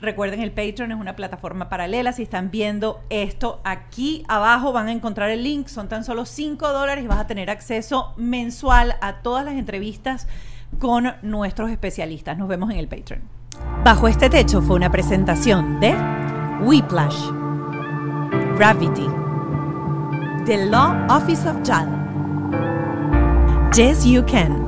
Recuerden, el Patreon es una plataforma paralela. Si están viendo esto aquí abajo, van a encontrar el link. Son tan solo 5 dólares y vas a tener acceso mensual a todas las entrevistas con nuestros especialistas. Nos vemos en el Patreon. Bajo este techo fue una presentación de Whiplash, Gravity, The Law Office of JAL, Yes You Can.